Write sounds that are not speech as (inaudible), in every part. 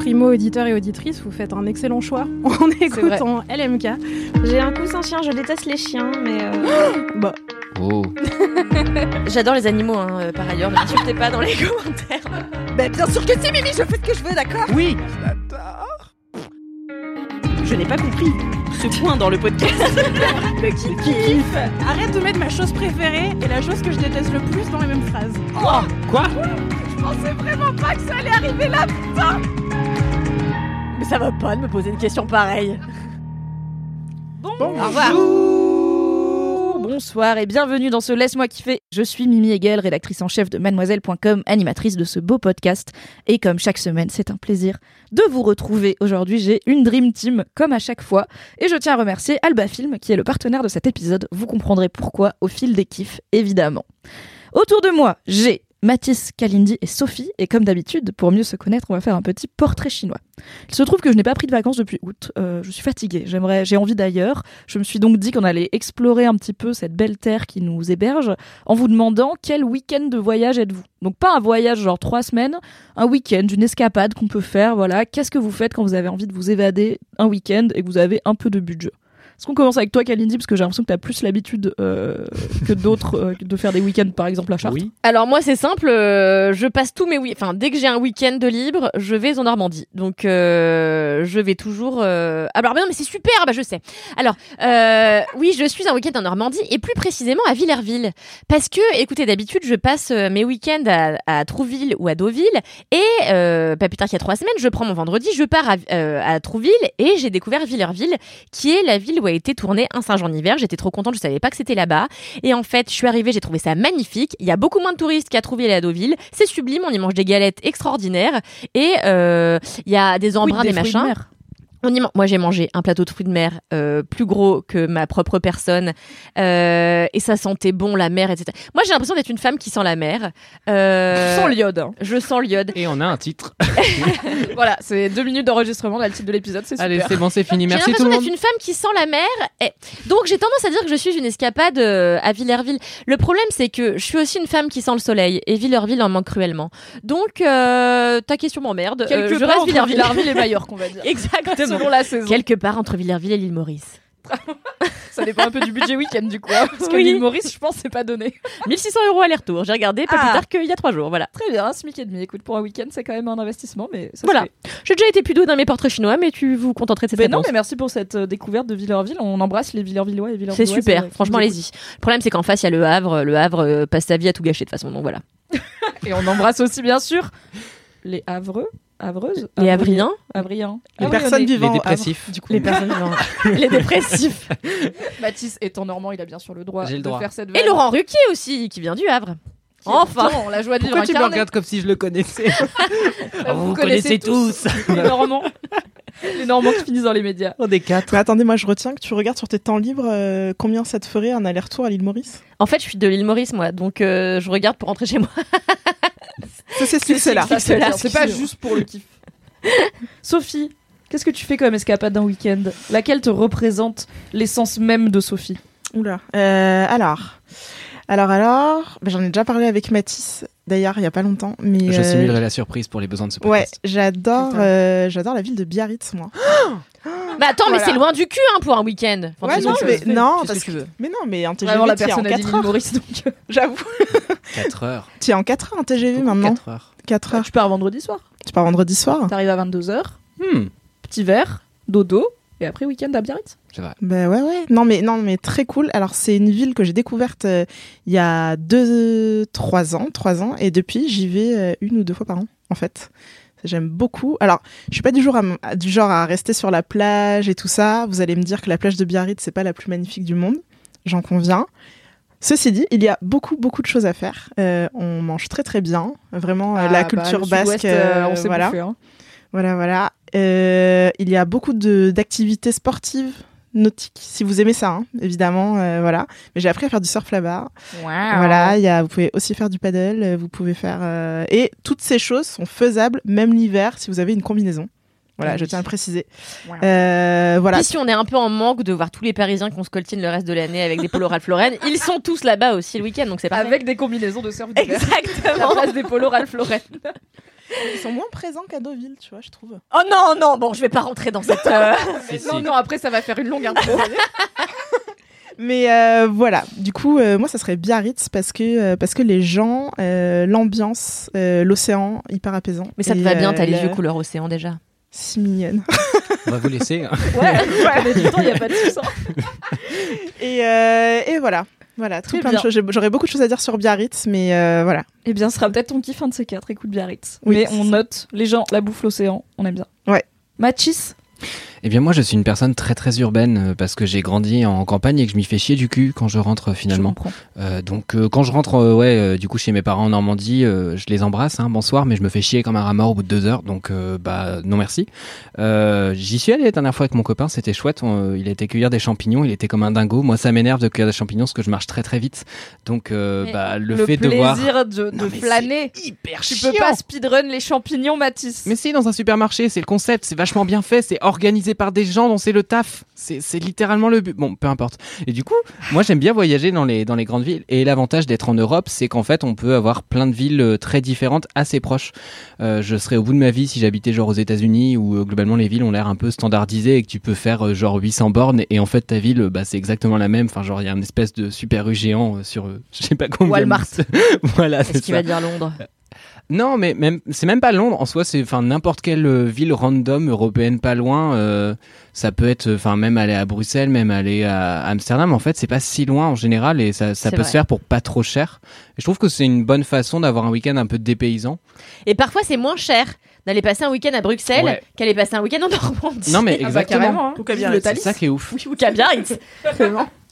Primo auditeur et auditrice, vous faites un excellent choix (laughs) en écoutant LMK. J'ai un coussin chien, je déteste les chiens, mais. euh, (gasps) Bah, Oh. (laughs) J'adore les animaux, hein, euh, par ailleurs, ne m'insultez pas dans les (laughs) commentaires. bah, bien sûr que si, Mimi, je fais ce que je veux, d'accord? Oui. Je n'ai pas compris ce point dans le podcast. le qui kiffe Arrête de mettre ma chose préférée et la chose que je déteste le plus dans les mêmes phrases. Quoi? Quoi? Je pensais vraiment pas que ça allait arriver là, putain Mais ça va pas de me poser une question pareille. Bon, Au revoir. Bonsoir et bienvenue dans ce Laisse-moi kiffer. Je suis Mimi Hegel, rédactrice en chef de mademoiselle.com, animatrice de ce beau podcast. Et comme chaque semaine, c'est un plaisir de vous retrouver. Aujourd'hui, j'ai une Dream Team, comme à chaque fois. Et je tiens à remercier Alba Film, qui est le partenaire de cet épisode. Vous comprendrez pourquoi au fil des kiffs, évidemment. Autour de moi, j'ai Mathis, Kalindi et Sophie. Et comme d'habitude, pour mieux se connaître, on va faire un petit portrait chinois. Il se trouve que je n'ai pas pris de vacances depuis août. Euh, je suis fatiguée. J'aimerais, j'ai envie d'ailleurs. Je me suis donc dit qu'on allait explorer un petit peu cette belle terre qui nous héberge en vous demandant quel week-end de voyage êtes-vous. Donc pas un voyage genre trois semaines, un week-end, une escapade qu'on peut faire. Voilà. Qu'est-ce que vous faites quand vous avez envie de vous évader un week-end et que vous avez un peu de budget? Est-ce qu'on commence avec toi, Kalindi, parce que j'ai l'impression que tu as plus l'habitude euh, que d'autres euh, de faire des week-ends, par exemple, à Chartres. Oui. Alors moi c'est simple, euh, je passe tous mes week enfin dès que j'ai un week-end de libre, je vais en Normandie. Donc euh, je vais toujours. Euh... Alors bah non mais c'est super, bah je sais. Alors euh, oui je suis un week-end en Normandie et plus précisément à Villerville parce que écoutez d'habitude je passe mes week-ends à, à Trouville ou à Deauville et euh, pas plus tard qu'il y a trois semaines je prends mon vendredi, je pars à, euh, à Trouville et j'ai découvert Villerville qui est la ville où a été tourné un Saint-Jean hiver. J'étais trop contente, je savais pas que c'était là-bas. Et en fait, je suis arrivée, j'ai trouvé ça magnifique. Il y a beaucoup moins de touristes qu'à Trouville et à Deauville. C'est sublime, on y mange des galettes extraordinaires. Et euh, il y a des embruns, des, machins. On y man- Moi, j'ai mangé un plateau de fruits de mer euh, plus gros que ma propre personne. Euh, et ça sentait bon, la mer, etc. Moi, j'ai l'impression d'être une femme qui sent la mer. Euh, Sans l'iode. hein. Je sens l'iode. Et on a un titre. (laughs) Voilà, c'est deux minutes d'enregistrement, là, le titre de l'épisode, c'est super. Allez, c'est bon, c'est fini. J'ai Merci tout l'impression le d'être monde. une femme qui sent la mer. Et donc j'ai tendance à dire que je suis une escapade euh, à Villerville. Le problème c'est que je suis aussi une femme qui sent le soleil et Villerville en manque cruellement. Donc euh, ta question m'emmerde. Quelque Euh, je part reste Villerville. Villerville et Majorque, on va dire. (laughs) Exactement. Selon la saison. Quelque part entre Villerville et l'île Maurice. (laughs) Ça dépend un peu du budget week-end, du coup. hein, parce que Oui. l'île Maurice, je pense, c'est pas donné. (laughs) 1600 euros aller-retour. J'ai regardé pas Ah. plus tard qu'il y a trois jours. Voilà. Très bien, un SMIC et demi. Écoute, pour un week-end, c'est quand même un investissement, mais ça Voilà. J'ai déjà été plus douée dans mes portraits chinois, mais tu vous contenterais de cette Mais non, réponse. mais merci pour cette euh, découverte de Villerville. On embrasse les Villervillois et Villervillois. C'est super, franchement allez-y. Le problème c'est qu'en face il y a le Havre, le Havre euh, passe sa vie à tout gâcher de toute façon, donc voilà. (laughs) Et on embrasse aussi, bien sûr, les Havreux, Havreuses, Les Havriens, Havriens. Les personnes Les vivant au Havre, dépressifs. du coup. les personnes vivantes. (laughs) les dépressifs. (laughs) Mathis étant normand, il a bien sûr le droit J'ai le de droit. faire cette Et vanne. Laurent Ruquier aussi, qui vient du Havre. Enfin. pourtant la joie de vivre Pourquoi tu me regardes comme si je le connaissais (laughs) Bah, Vous vous connaissez tous. les Normands. les Normands qui finissent dans les médias. On est quatre. Mais attendez, moi je retiens que tu regardes sur tes temps libres euh, combien ça te ferait un aller-retour à l'île Maurice? En fait, je suis de l'île Maurice, moi, donc euh, je regarde pour rentrer chez moi. Ça, c'est ce c'est là. Ça, c'est là. bien. C'est pas juste pour le kiff. (laughs) Sophie, qu'est-ce que tu fais comme escapade d'un week-end? Laquelle te représente l'essence même de Sophie? Oula. Euh, alors, alors, alors, bah, j'en ai déjà parlé avec Mathis d'ailleurs il y a pas longtemps, mais Je euh, simulerai la surprise pour les besoins de ce Ouais, podcast. j'adore, Putain. euh, j'adore la ville de Biarritz, moi. (gasps) Mais attends, mais Voilà. c'est loin du cul hein, pour un week-end. Enfin, Ouais, non, mais fais, non, parce ce que tu veux. Mais non, mais un TGV, Vraiment, la personne en a dit 4 l'île heures. Maurice, donc euh, (laughs) J'avoue. 4 heures. Tu es en 4 heures un TGV maintenant. 4 heures. 4 heures. tu pars vendredi soir. Tu pars vendredi soir. T'arrives à 22h, Hmm, petit verre, dodo, et après week-end à Biarritz. c'est vrai. Ben ouais, ouais. Non, mais, non, mais très cool. Alors, c'est une ville que j'ai découverte euh, il y a deux, trois ans, trois ans, et depuis, j'y vais euh, une ou deux fois par an, en fait. J'aime beaucoup. Alors, je suis pas du, jour à, du genre à rester sur la plage et tout ça. Vous allez me dire que la plage de Biarritz, c'est pas la plus magnifique du monde. J'en conviens. Ceci dit, il y a beaucoup, beaucoup de choses à faire. Euh, on mange très, très bien. Vraiment, Ah, la bah, culture le basque. Euh, on s'est voilà. bouffé, hein. Voilà, voilà. Euh, il y a beaucoup de- d'activités sportives nautiques, si vous aimez ça, hein, évidemment. euh, voilà. Mais j'ai appris à faire du surf là-bas. Voilà, il y a, vous pouvez aussi faire du paddle. euh, Vous pouvez faire euh, et toutes ces choses sont faisables même l'hiver si vous avez une combinaison. Voilà, je tiens à le préciser. Wow. Euh, voilà. Puis si on est un peu en manque de voir tous les Parisiens qu'on se coltine le reste de l'année avec des polos Ralph Lauren, ils sont tous là-bas aussi le week-end, donc c'est parfait. Avec des combinaisons de surf. À la Exactement. place des polos Ralph Lauren. (laughs) Ils sont moins présents qu'à Deauville, tu vois, je trouve. Oh non, non, bon, je vais pas rentrer dans cette. euh, (laughs) Si, si. Non, non, après ça va faire une longue intro. (laughs) Mais euh, voilà, du coup, euh, moi, ça serait Biarritz parce que euh, parce que les gens, euh, l'ambiance, euh, l'océan, hyper apaisant. Mais ça te va bien, euh, t'as les le- yeux couleur océan déjà. Si mignonne. (laughs) On va vous laisser. hein. ouais, ouais. du temps, il n'y a pas de soucis. Et, euh, et voilà, voilà, tout Très plein bien. de choses. J'ai- J'aurais beaucoup de choses à dire sur Biarritz, mais euh, voilà. Eh bien, ce sera peut-être ton kiff un de ces quatre. Écoute Biarritz. Oui, Mais on note les gens, la bouffe, l'océan, on aime bien. Ouais. Machis? Eh bien, moi, je suis une personne très très urbaine euh, parce que j'ai grandi en campagne et que je m'y fais chier du cul quand je rentre euh, Je finalement. comprends. Euh, donc, euh, quand je rentre, euh, ouais, du coup, chez mes parents en Normandie, je les embrasse, hein, bonsoir, mais je me fais chier comme un rat mort au bout de deux heures, donc bah non merci. J'y suis allé la dernière fois avec mon copain, c'était chouette. on- il a été cueillir des champignons, il était comme un dingo. Moi, ça m'énerve de cueillir des champignons parce que je marche très très vite. Donc, bah le, fait de plaisir voir de, de Non, flâner. hyper Tu chiant. peux pas speedrun les champignons, Mathis. Mais si, dans un supermarché, c'est le concept, c'est vachement bien fait, c'est organisé par des gens dont c'est le taf. C'est littéralement le but. Bon, peu importe. Et du coup, moi j'aime bien voyager dans les, dans les grandes villes. Et l'avantage d'être en Europe, c'est qu'en fait, on peut avoir plein de villes euh, très différentes, assez proches. Euh, je serais au bout de ma vie si j'habitais genre aux États-Unis où euh, globalement les villes ont l'air un peu standardisées et que tu peux faire euh, genre 800 bornes. Et en fait, ta ville, bah, c'est exactement la même. Enfin, genre, il y a une espèce de super rue géant sur, (laughs) je sais pas combien. Walmart. (laughs) voilà, c'est qu'il ça. va dire Londres Non, mais même c'est même pas Londres en soi. C'est enfin n'importe quelle euh, ville random européenne pas loin. euh, ça peut être enfin même aller à Bruxelles, même aller à Amsterdam. En fait, c'est pas si loin en général et ça, peut vrai. se faire pour pas trop cher. Et je trouve que c'est une bonne façon d'avoir un week-end un peu dépaysant. Et parfois, c'est moins cher d'aller passer un week-end à Bruxelles Ouais. qu'aller passer un week-end en Normandie. Non mais (laughs) Ah bah, exactement. hein. Ou c'est ça qui est ouf. Oui, ou qu'à Biarritz. (laughs)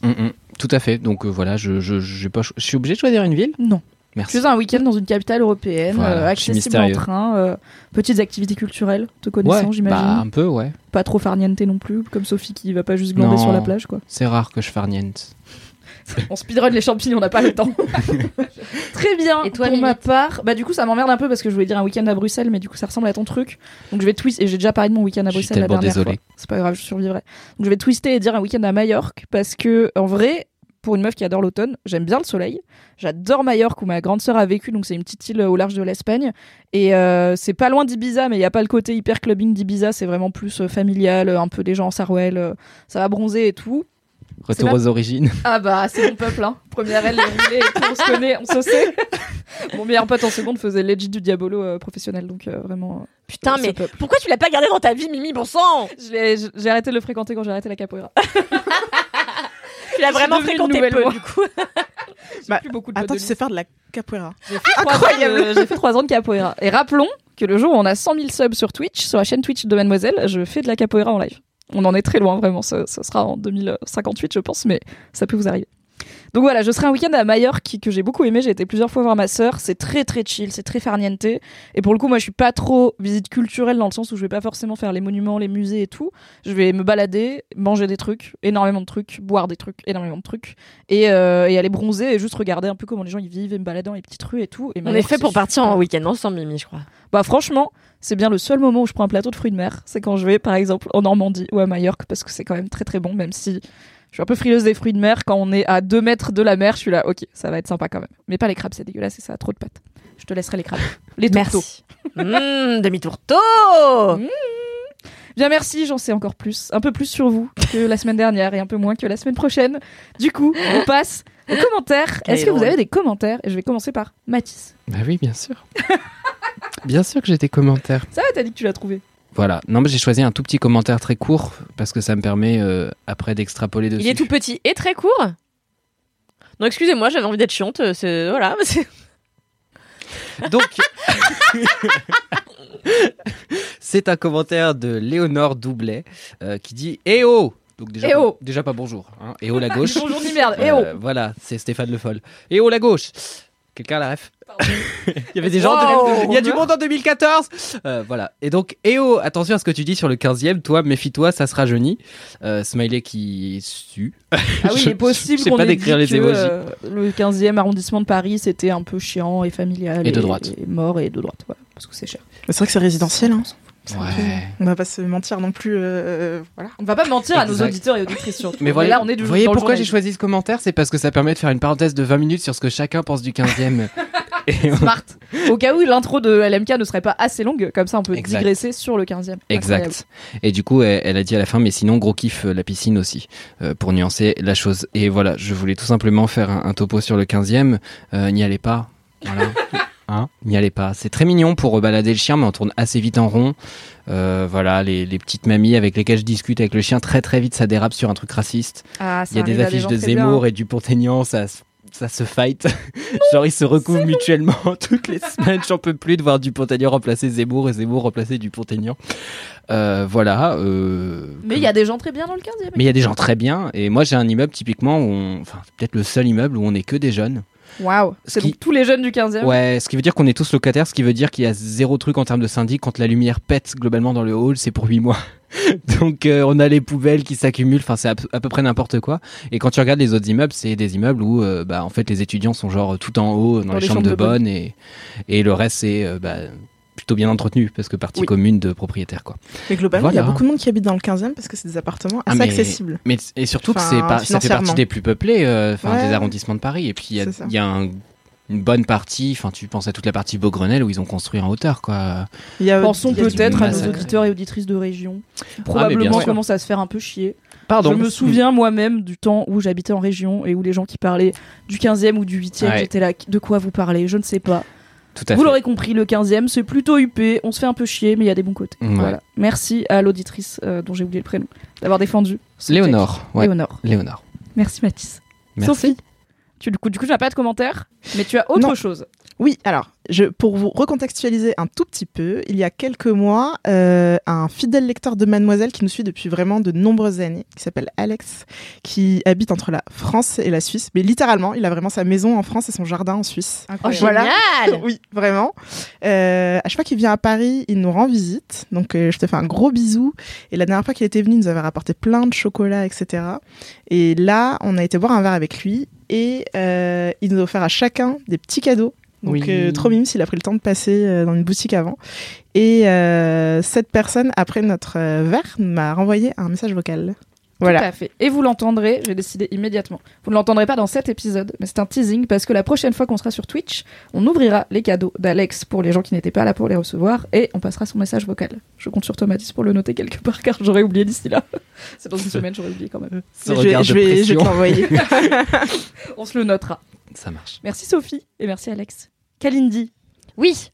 Mm, mm. Tout à fait. Donc euh, voilà, je pas je suis obligé de choisir une ville? Non. Merci. Fais un week-end dans une capitale européenne, Voilà, euh, accessible en train, euh, petites activités culturelles, te connaissant, Ouais, j'imagine. bah un peu ouais. Pas trop farniente non plus, comme Sophie qui va pas juste glander Non. sur la plage, quoi. C'est rare que je farniente. (laughs) On speedrun les champignons, on n'a pas le temps. (laughs) Très bien. Et toi, pour ma part, bah du coup ça m'emmerde un peu parce que je voulais dire un week-end à Bruxelles, mais du coup ça ressemble à ton truc. Donc je vais twister. Et j'ai déjà parlé de mon week-end à Je suis Bruxelles la dernière désolé. fois. C'est pas grave, je survivrai. Donc je vais twister et dire un week-end à Majorque parce que en vrai, pour une meuf qui adore l'automne, j'aime bien le soleil. J'adore Majorque où ma grande sœur a vécu, donc c'est une petite île au large de l'Espagne. Et euh, c'est pas loin d'Ibiza, mais il y a pas le côté hyper clubbing d'Ibiza. C'est vraiment plus euh, familial, euh, un peu des gens en sarouel. euh, ça va bronzer et tout. Retour aux origines. Ah bah c'est mon peuple hein. Première aile, les roulés et tout, on se connaît, on se sait. Mon meilleur pote en seconde faisait legit du diabolo euh, professionnel, donc euh, vraiment. euh, Putain, mais peuple. pourquoi tu l'as pas gardé dans ta vie, Mimi, bon sang? J'ai arrêté de le fréquenter quand j'ai arrêté la capoeira. (laughs) Tu l'as vraiment fréquenté peu, moi. du coup. (laughs) Bah, Plus beaucoup de Attends, tu sais faire de la capoeira. Ans de- J'ai fait trois ans de capoeira. Et rappelons que le jour où on a 100 000 subs sur Twitch, sur la chaîne Twitch de Mademoiselle, je fais de la capoeira en live. On en est très loin, vraiment. Ce, ce sera en 2058, je pense, mais ça peut vous arriver. Donc voilà, je serai un week-end à Majorque que j'ai beaucoup aimé. J'ai été plusieurs fois voir ma sœur. C'est très très chill, c'est très farniente. Et pour le coup, moi, je suis pas trop visite culturelle dans le sens où je vais pas forcément faire les monuments, les musées et tout. Je vais me balader, manger des trucs, énormément de trucs, boire des trucs, énormément de trucs, et, euh, et aller bronzer et juste regarder un peu comment les gens y vivent et me balader dans les petites rues et tout. Et On est fait pour partir super. en week-end ensemble, Mimi, je crois. Bah franchement, c'est bien le seul moment où je prends un plateau de fruits de mer. C'est quand je vais, par exemple, en Normandie ou à Majorque, parce que c'est quand même très très bon, même si je suis un peu frileuse des fruits de mer. Quand on est à 2 mètres de la mer, je suis là, ok, ça va être sympa quand même. Mais pas les crabes, c'est dégueulasse et ça a trop de pâtes. Je te laisserai les crabes. (laughs) Les tourteaux. Mmh, demi-tourteau Bien merci, j'en sais encore plus, un peu plus sur vous que la semaine dernière et un peu moins que la semaine prochaine. Du coup, on passe aux commentaires. Est-ce que vous avez des commentaires? Et je vais commencer par Mathis. Bah oui, bien sûr. bien sûr que j'ai des commentaires. Ça va, t'as dit que tu l'as trouvé. Voilà. Non, mais j'ai choisi un tout petit commentaire très court parce que ça me permet euh, après d'extrapoler dessus. Il est tout petit et très court. Non, excusez-moi, j'avais envie d'être chiante. euh, C'est voilà. Donc, c'est un commentaire de Léonore Doublet euh, qui dit Eh oh Donc déjà, Eh pas, oh déjà pas bonjour. Hein. Et oh la gauche. (laughs) Bonjour ni merde. Eh oh Euh, Voilà, c'est Stéphane Le Foll. Et oh la gauche. Quelqu'un a la ref (laughs) Il y avait des gens. Wow. Il y a du monde en 2014. Euh, voilà. Et donc, eh oh, attention à ce que tu dis sur le 15e. Toi, méfie-toi, ça se rajeunit. Euh, smiley qui sue. Ah oui, (laughs) Je- il est possible je sais qu'on pas ait décrire dit les que, émojis. euh, le 15e arrondissement de Paris, c'était un peu chiant et familial. Et de droite. Et mort et de droite, voilà, parce que c'est cher. C'est vrai que c'est résidentiel. Hein. Ouais. On va pas se mentir non plus. euh, voilà. On ne va pas mentir à nos auditeurs et auditrices surtout. Mais voilà, là, on est du- vous voyez dans pourquoi j'ai choisi ce commentaire C'est parce que ça permet de faire une parenthèse de 20 minutes sur ce que chacun pense du 15e. (laughs) Et on- Smart. Au cas où l'intro de LMK ne serait pas assez longue, comme ça on peut Exact. digresser sur le 15e. Incroyable. Exact. Et du coup, elle, elle a dit à la fin, mais sinon, gros kiff euh, la piscine aussi, euh, pour nuancer la chose. Et voilà, je voulais tout simplement faire un, un topo sur le 15e. Euh, N'y allez pas. Voilà. (laughs) Hein N'y allez pas. C'est très mignon pour euh, balader le chien, mais on tourne assez vite en rond. Euh, voilà, les, les petites mamies avec lesquelles je discute avec le chien, très très vite, ça dérape sur un truc raciste. Ah, Il y a des affiches de bien. Zemmour et du Pont-Aignan, ça, se- ça se fight. Genre, ils se recouvrent mutuellement (laughs) toutes les semaines. J'en peux plus de voir du Pont-Aignan remplacer Zemmour et Zemmour remplacer du Pont-Aignan. Euh, voilà. euh, Mais il y a des gens très bien dans le 15e. mais il y a des gens très bien. Et moi, j'ai un immeuble typiquement où on... Enfin, peut-être le seul immeuble où on est que des jeunes. Waouh. Ce C'est qui- donc tous les jeunes du 15e. Ouais, ce qui veut dire qu'on est tous locataires, ce qui veut dire qu'il y a zéro truc en termes de syndic. Quand la lumière pète globalement dans le hall, c'est pour 8 mois. (laughs) Donc euh, on a les poubelles qui s'accumulent, enfin c'est à, peu- à peu près n'importe quoi. Et quand tu regardes les autres immeubles, c'est des immeubles où euh, bah, en fait les étudiants sont genre tout en haut dans, les, chambres, de bonne et, et le reste c'est euh, bah, plutôt bien entretenu parce que partie Oui. commune de propriétaires quoi. Mais globalement, il y a beaucoup de monde qui habite dans le 15e parce que c'est des appartements Ah, assez mais- accessibles. Mais et surtout que c'est pas, ça fait partie des plus peuplés, euh, Ouais. des arrondissements de Paris. Et puis il y a, y un- une bonne partie, enfin tu penses à toute la partie Beaugrenelle où ils ont construit en hauteur quoi. Il y a, Pensons peut-être à nos auditeurs et auditrices de région. qui Ah, Probablement sûr. commencent à se faire un peu chier. Pardon. Je me souviens moi-même du temps où j'habitais en région et où les gens qui parlaient du 15e ou du 8e, Ouais. j'étais là, de quoi vous parlez? Je ne sais pas. Tout à Vous fait. l'aurez compris, le 15e, c'est plutôt huppé, on se fait un peu chier, mais il y a des bons côtés. Ouais. Voilà. Merci à l'auditrice euh, dont j'ai oublié le prénom d'avoir défendu. Léonore. Ouais. Léonore. Léonore. Merci Mathis. Merci. Sophie, tu, du coup, du coup, tu n'as pas de commentaire, mais tu as autre Non. chose. Oui, alors, je, pour vous recontextualiser un tout petit peu, il y a quelques mois, euh, un fidèle lecteur de Mademoiselle qui nous suit depuis vraiment de nombreuses années, qui s'appelle Alex, qui habite entre la France et la Suisse. Mais littéralement, il a vraiment sa maison en France et son jardin en Suisse. Oh, Voilà. génial (laughs) Oui, vraiment. Euh, à chaque fois qu'il vient à Paris, il nous rend visite. Donc, euh, je te fais un gros bisou. Et la dernière fois qu'il était venu, il nous avait rapporté plein de chocolat, etc. Et là, on a été boire un verre avec lui et euh, il nous a offert à chacun des petits cadeaux. Donc, Oui. euh, trop mime s'il a pris le temps de passer euh, dans une boutique avant. Et euh, cette personne, après notre euh, verre, m'a renvoyé un message vocal. Tout Voilà. à fait. Et vous l'entendrez, j'ai décidé immédiatement. Vous ne l'entendrez pas dans cet épisode, mais c'est un teasing parce que la prochaine fois qu'on sera sur Twitch, on ouvrira les cadeaux d'Alex pour les gens qui n'étaient pas là pour les recevoir et on passera son message vocal. Je compte sur Mathis, pour le noter quelque part car j'aurais oublié d'ici là. (laughs) c'est dans une semaine, j'aurais oublié quand même. Je je vais, je vais te pression. l'envoyer. (laughs) On se le notera. Ça marche. Merci Sophie et merci Alex. Kalindi. Oui.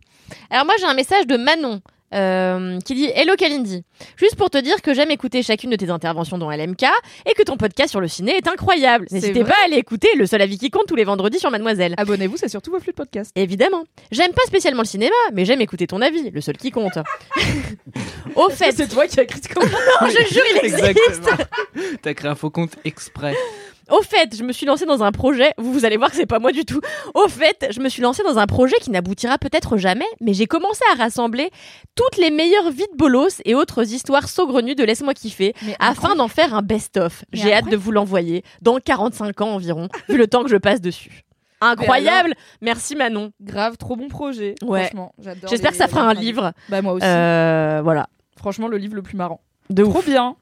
Alors moi j'ai un message de Manon euh, qui dit Hello Kalindi. Juste pour te dire que j'aime écouter chacune de tes interventions dans LMK et que ton podcast sur le ciné est incroyable. C'est N'hésitez pas à aller écouter le seul avis qui compte tous les vendredis sur Mademoiselle. Abonnez-vous, c'est surtout vos flux de podcast. Évidemment. J'aime pas spécialement le cinéma, mais j'aime écouter ton avis, le seul qui compte. (laughs) Au fait, c'est toi qui as écrit ce commentaire. non, je (laughs) jure, il existe. T'as créé un faux compte exprès. Au fait, je me suis lancée dans un projet. Vous, vous allez voir que c'est pas moi du tout. Au fait, je me suis lancée dans un projet qui n'aboutira peut-être jamais, mais j'ai commencé à rassembler toutes les meilleures vies de bolos et autres histoires saugrenues de Laisse-moi kiffer Mais afin d'en faire un best-of. J'ai hâte de vous l'envoyer dans 45 ans environ, vu le temps que je passe dessus. Incroyable Merci Manon. Grave, trop bon projet. Ouais. Franchement, j'adore. J'espère que ça fera un livre. Bah moi aussi. Euh, voilà. Franchement, le livre le plus marrant. De Trop ouf. bien.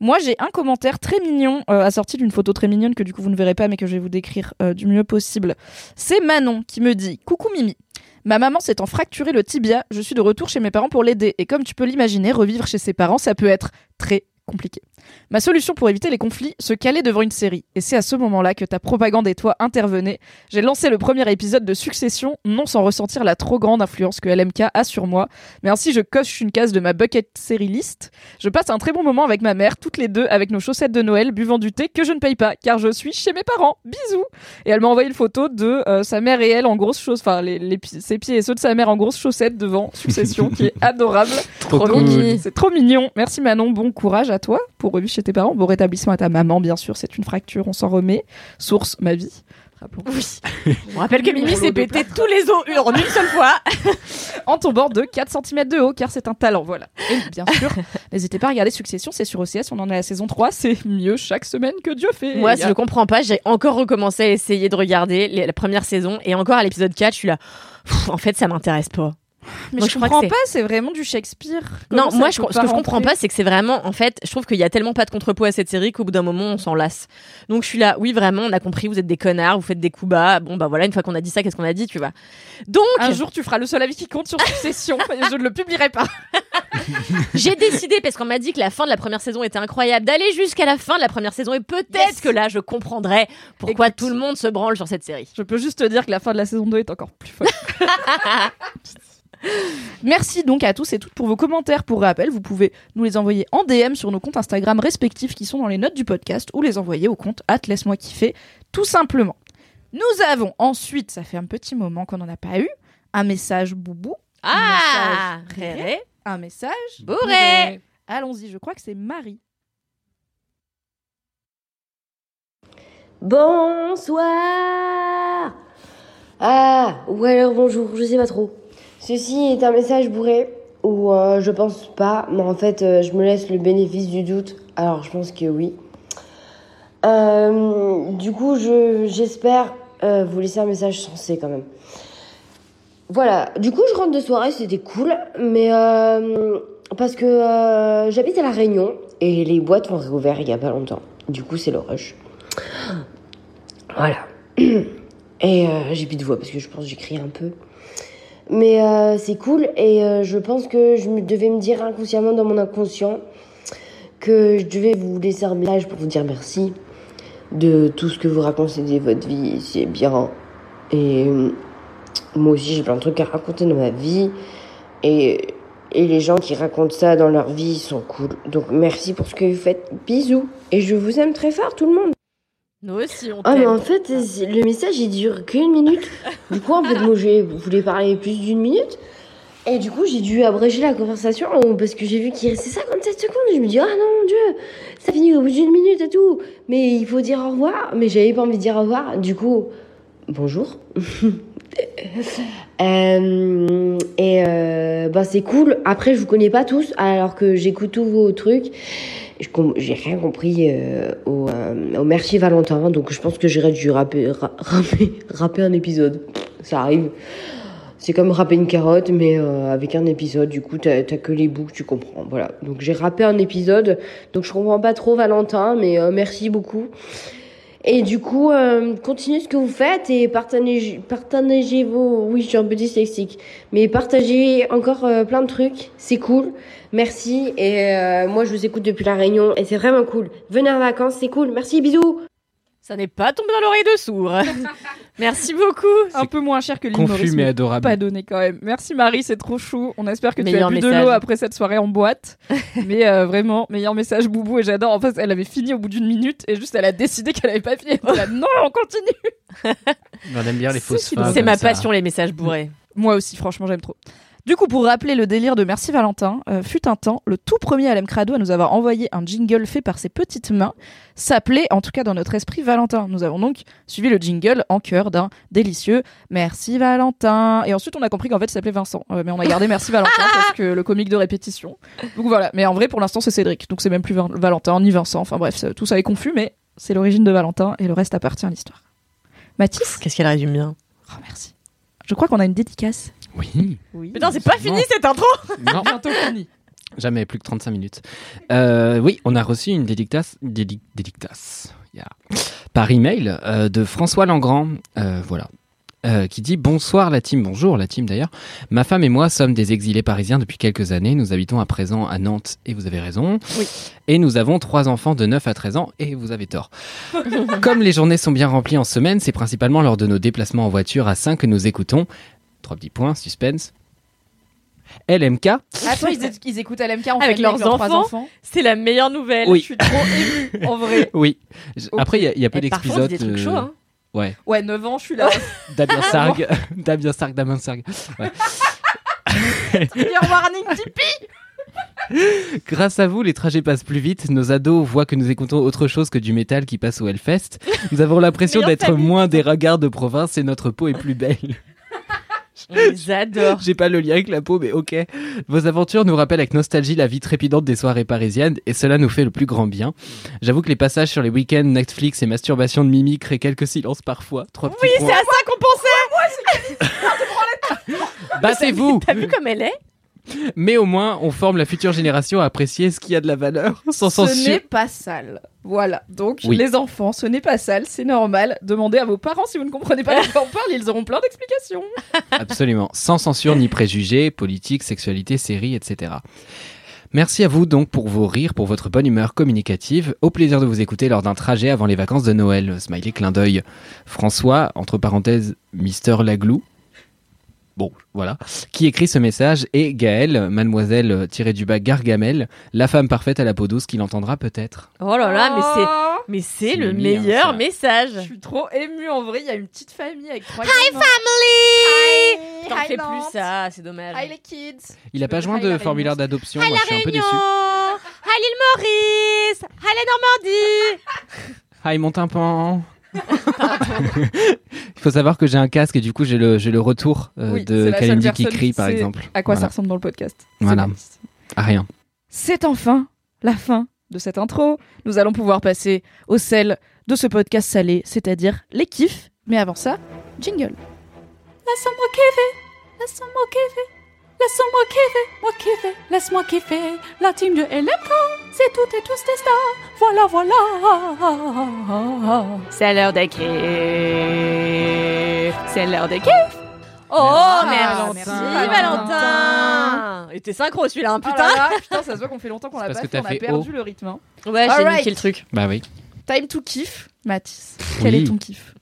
Moi, j'ai un commentaire très mignon, euh, assorti d'une photo très mignonne que du coup vous ne verrez pas, mais que je vais vous décrire euh, du mieux possible. C'est Manon qui me dit Coucou Mimi. Ma maman s'étant fracturé le tibia, je suis de retour chez mes parents pour l'aider. Et comme tu peux l'imaginer, revivre chez ses parents, ça peut être très compliqué. Ma solution pour éviter les conflits, se caler devant une série. Et c'est à ce moment-là que ta propagande et toi intervenez. J'ai lancé le premier épisode de Succession, non sans ressentir la trop grande influence que LMK a sur moi, mais ainsi je coche une case de ma bucket série list. Je passe un très bon moment avec ma mère, toutes les deux avec nos chaussettes de Noël, buvant du thé que je ne paye pas, car je suis chez mes parents. Bisous Et elle m'a envoyé une photo de euh, sa mère et elle en grosses chaussettes, enfin les, les pi- ses pieds et ceux de sa mère en grosses chaussettes devant Succession, qui est (laughs) adorable. Trop Trop cool. mignon. C'est trop mignon. Merci Manon, bon courage à toi pour revivre chez tes parents. Bon rétablissement à ta maman, bien sûr, c'est une fracture, on s'en remet. Source, ma vie. Rappelons. Oui. (laughs) On rappelle que Mimi s'est pété tous les os en une seule fois. (laughs) en tombant de 4 cm de haut, car c'est un talent, voilà. Et bien sûr, (laughs) n'hésitez pas à regarder Succession, c'est sur OCS, on en est à la saison 3, c'est mieux chaque semaine que Dieu fait. Moi, Il y a- je comprends pas. J'ai encore recommencé à essayer de regarder les- la première saison et encore à l'épisode 4, je suis là. En fait, ça m'intéresse pas. Mais je, comprends pas, c'est vraiment du Shakespeare. non, Comment moi, je, ce que je comprends pas, c'est que c'est vraiment, en fait, je trouve qu'il y a tellement pas de contrepoids à cette série qu'au bout d'un moment, on s'en lasse. Donc, je suis là, oui, vraiment, on a compris, vous êtes des connards, vous faites des coups bas. Bon, bah voilà, une fois qu'on a dit ça, qu'est-ce qu'on a dit, tu vois. Donc, Un jour, tu feras le seul avis qui compte sur Succession (laughs) et je ne le publierai pas. (laughs) j'ai décidé, parce qu'on m'a dit que la fin de la première saison était incroyable, d'aller jusqu'à la fin de la première saison et peut-être Yes. que là, je comprendrai pourquoi Écoute. tout le monde se branle sur cette série. Je peux juste te dire que la fin de la saison 2 est encore plus folle. (laughs) Merci donc à tous et toutes pour vos commentaires. Pour rappel, vous pouvez nous les envoyer en DM sur nos comptes Instagram respectifs qui sont dans les notes du podcast ou les envoyer au compte at laisse-moi kiffer, tout simplement. Nous avons ensuite, ça fait un petit moment qu'on n'en a pas eu, un message boubou, Ah, message Réré, un message bourré. Allons-y, je crois que c'est Marie. Bonsoir Ah, ou alors bonjour, je sais pas trop. Ceci est un message bourré, ou euh, je pense pas, mais en fait euh, je me laisse le bénéfice du doute, alors je pense que oui. Euh, du coup, je, j'espère vous laisser un message sensé quand même. Voilà, du coup je rentre de soirée, c'était cool, mais parce que j'habite à La Réunion, et les boîtes ont réouvert il y a pas longtemps. Du coup c'est le rush. Voilà. (clears throat) Et j'ai plus de voix parce que je pense que j'écris un peu. Mais euh, c'est cool et euh, je pense que je devais me dire inconsciemment dans mon inconscient que je devais vous laisser un message pour vous dire merci de tout ce que vous racontez de votre vie. C'est bien. Et euh, moi aussi j'ai plein de trucs à raconter dans ma vie. Et, et les gens qui racontent ça dans leur vie sont cool. Donc merci pour ce que vous faites. Bisous. Et je vous aime très fort tout le monde. Nous aussi, on Ah mais en fait le message il dure qu'une minute. (laughs) Du coup en fait moi je voulais parler plus d'une minute? Et du coup j'ai dû abréger la conversation parce que j'ai vu qu'il restait 57 secondes. Je me dis ah non mon dieu ça finit au bout d'une minute et tout. Mais il faut dire au revoir. Mais j'avais pas envie de dire au revoir. Du coup bonjour. (laughs) Euh, et euh, bah c'est cool. Après je vous connais pas tous alors que j'écoute tous vos trucs. J'ai rien compris euh, au, euh, au Merci Valentin, donc je pense que j'irai dû rapper, ra- rapper, (laughs) rapper un épisode. Ça arrive. C'est comme rapper une carotte, mais euh, avec un épisode. Du coup, t'as que les bouts tu comprends. Voilà. Donc j'ai rappé un épisode. Donc je comprends pas trop Valentin, mais euh, merci beaucoup. Et du coup, euh, continuez ce que vous faites et partagez, partagez vos... Oui, je suis un peu dyslexique. Mais partagez encore euh, plein de trucs. C'est cool. Merci. Et euh, moi, je vous écoute depuis La Réunion et c'est vraiment cool. Venez en vacances, c'est cool. Merci, bisous. Ça n'est pas tombé dans l'oreille de sourd. (laughs) Merci beaucoup. Un peu moins cher que Confus l'humorisme. mais adorable. Pas donné quand même. Merci Marie, c'est trop chou. On espère que tu as Meilleur bu de l'eau après cette soirée en boîte. (laughs) Mais euh, vraiment, meilleur message boubou et j'adore. En fait, elle avait fini au bout d'une minute et juste elle a décidé qu'elle avait pas fini. Elle là, non, on continue. On aime bien les fausses. C'est ma ça. passion, les messages bourrés. Moi aussi, franchement, j'aime trop. Du coup, pour rappeler le délire de Merci Valentin, euh, fut un temps, le tout premier LM Crado à nous avoir envoyé un jingle fait par ses petites mains s'appelait, en tout cas dans notre esprit, Valentin. Nous avons donc suivi le jingle en cœur d'un délicieux Merci Valentin. Et ensuite, on a compris qu'en fait, il s'appelait Vincent. Euh, mais on a gardé Merci Valentin (laughs) parce que le comique de répétition. Donc voilà. Mais en vrai, pour l'instant, c'est Cédric. Donc c'est même plus Val- Valentin ni Vincent. Enfin bref, tout ça est confus, mais c'est l'origine de Valentin et le reste appartient à l'histoire. Mathis? Qu'est-ce qu'elle résume bien? Oh, merci. Je crois qu'on a une dédicace. Oui. Oui. Putain, c'est pas Non. fini cette intro. Non, (laughs) bientôt fini. jamais plus que 35 minutes. Euh, oui, on a reçu une dédictace, dédic- dédictace yeah. par email euh, de François Langrand. Euh, voilà. Euh, qui dit bonsoir la team, bonjour la team d'ailleurs. Ma femme et moi sommes des exilés parisiens depuis quelques années. Nous habitons à présent à Nantes et vous avez raison. Oui. Et nous avons trois enfants de 9 à 13 ans et vous avez tort. (laughs) Comme les journées sont bien remplies en semaine, c'est principalement lors de nos déplacements en voiture à 5 que nous écoutons. Trois petits points, suspense. LMK. Attends, ils, écoutent LMK en Avec leurs trois enfants. C'est la meilleure nouvelle. Oui. Je suis trop (laughs) émue, en vrai. Oui. Après, il y a- il y, a peu Et par contre, d'épisodes. des trucs euh, chauds. Hein. Ouais. Ouais, 9 ans, je suis là. (laughs) Damien Sarg. (laughs) Damien Sarg, Damien Sarg. Ouais. Warning Tipeee Grâce à vous, les trajets passent plus vite. Nos ados voient que nous écoutons autre chose que du métal qui passe au Hellfest. Nous avons l'impression d'être moins des regards de province et notre peau est plus belle. On les (laughs) adore. J'ai pas le lien avec la peau, mais ok. Vos aventures nous rappellent avec nostalgie la vie trépidante des soirées parisiennes et cela nous fait le plus grand bien. J'avoue que les passages sur les week-ends, Netflix et masturbation de Mimi créent quelques silences parfois. Trois petits Oui, c'est à ça qu'on pensait. Battez-vous T'as vu comme elle est? Mais au moins, on forme la future génération à apprécier ce qui a de la valeur, (laughs) sans Ce n'est censure. pas sale. Voilà. Donc, Oui. les enfants, ce n'est pas sale, c'est normal. Demandez à vos parents si vous ne comprenez pas de quoi on parle, ils auront plein d'explications. (laughs) Absolument. Sans censure ni préjugés, politique, sexualité, série, etc. Merci à vous donc pour vos rires, pour votre bonne humeur communicative. Au plaisir de vous écouter lors d'un trajet avant les vacances de Noël. Smiley clin d'œil. François, entre parenthèses, Mister Laglou. Bon, voilà. Qui écrit ce message et Gaëlle, mademoiselle tirée du bas Gargamel, la femme parfaite à la peau douce qui l'entendra peut-être. Oh là là, mais c'est Oh, mais c'est le ça. meilleur message. Je suis trop émue en vrai. Il y a une petite famille avec trois Hi gamins. family. Hi, T'en fais plus ça, c'est dommage. Hi les kids. Il a pas joint de la formulaire d'adoption, moi la je suis un peu Réunion. déçu. Hi l'île Maurice. Hi la Normandie. (laughs) Hi mon tympan (laughs) Il faut savoir que j'ai un casque et du coup j'ai le, j'ai le retour euh, Oui, de c'est la seule Kalindi qui personne crie par sait exemple. À quoi ça ressemble dans le podcast C'est Voilà. À rien. C'est enfin la fin de cette intro. Nous allons pouvoir passer au sel de ce podcast salé, c'est-à-dire les kiffs. Mais avant ça, jingle. Laisse-moi kiffer, laisse-moi kiffer, laisse-moi kiffer, moi kiffer, laisse-moi kiffer. La team de LMK, c'est toutes et tous des stars. Voilà, voilà. C'est l'heure des kiffs. C'est l'heure des kiffs. Oh Merci, merci, Valentin. Valentin. Et t'es synchro celui-là, hein, Oh là putain. là, (laughs) putain, ça se voit qu'on fait longtemps qu'on l'a pas parce fait, que on a fait perdu haut. le rythme. hein. Ouais, j'ai Alright. niqué le truc. Bah oui. Time to kiff, Mathis. Quel Oui. est ton kiff?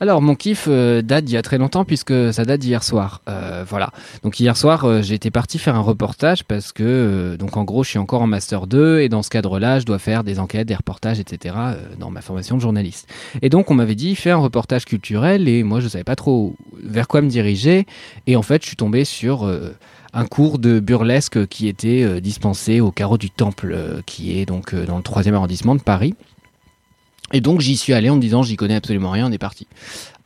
Alors mon kiff euh, date d'il y a très longtemps puisque ça date d'hier soir. Euh, voilà. Donc hier soir euh, j'étais parti faire un reportage parce que donc en gros je suis encore en master 2 et dans ce cadre-là je dois faire des enquêtes, des reportages, etc. dans ma formation de journaliste. Et donc on m'avait dit fais un reportage culturel et moi je savais pas trop vers quoi me diriger et en fait je suis tombé sur un cours de burlesque qui était dispensé au carreau du Temple, qui est donc dans le troisième arrondissement de Paris. Et donc j'y suis allé en me disant j'y connais absolument rien, on est parti.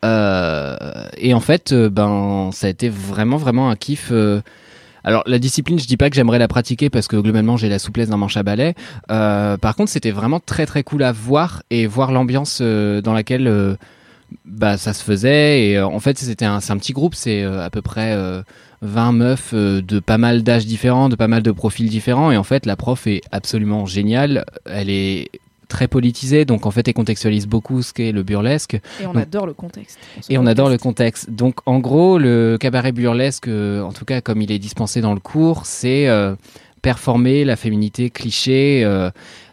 Euh, et en fait, euh, ben ça a été vraiment vraiment un kiff. euh. Alors la discipline, je dis pas que j'aimerais la pratiquer parce que globalement j'ai la souplesse d'un manche à balai. Par contre, c'était vraiment très très cool à voir et voir l'ambiance dans laquelle bah ça se faisait. Et en fait, c'était un, un petit groupe, c'est à peu près euh, 20 meufs de pas mal d'âges différents, de pas mal de profils différents. Et en fait, la prof est absolument géniale. Elle est très politisée, donc en fait, elle contextualise beaucoup ce qu'est le burlesque. Et on Donc- adore le contexte. Et on adore le contexte. Donc en gros, le cabaret burlesque, euh, en tout cas comme il est dispensé dans le cours, c'est euh, performer la féminité cliché. euh,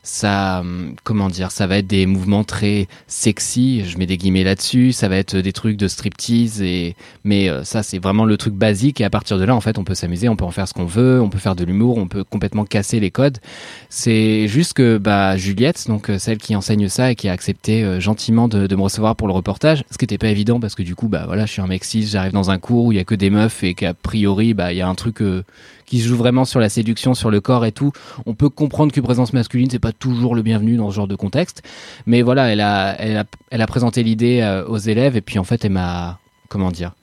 ça, hum, comment dire, ça va être des mouvements très sexy. Je mets des guillemets là-dessus. Ça va être des trucs de striptease et mais euh, ça c'est vraiment le truc basique. Et à partir de là, en fait, on peut s'amuser, on peut en faire ce qu'on veut, on peut faire de l'humour, on peut complètement casser les codes. C'est juste que bah Juliette, donc euh, celle qui enseigne ça et qui a accepté euh, gentiment de, me recevoir pour le reportage, ce qui n'était pas évident parce que du coup bah voilà, je suis un mec cis, j'arrive dans un cours où il y a que des meufs et qu'a priori bah il y a un truc euh, qui se joue vraiment sur la séduction, sur le corps et tout. On peut comprendre que présence masculine c'est pas toujours le bienvenu dans ce genre de contexte, mais voilà, elle a elle a présenté l'idée euh, aux élèves et puis en fait elle m'a comment dire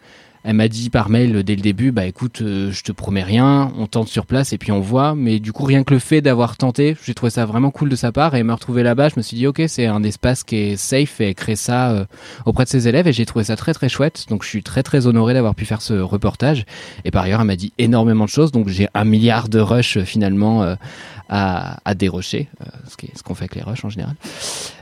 elle m'a dit par mail dès le début, bah écoute, euh, je te promets rien, on tente sur place et puis on voit. Mais du coup, rien que le fait d'avoir tenté, j'ai trouvé ça vraiment cool de sa part et me retrouver là-bas, je me suis dit ok, c'est un espace qui est safe et elle crée ça euh, auprès de ses élèves et j'ai trouvé ça très très chouette. Donc je suis très très honoré d'avoir pu faire ce reportage. Et par ailleurs, elle m'a dit énormément de choses, donc j'ai un milliard de rushs finalement à, à dérocher, euh, ce qu'on fait avec les rushs en général.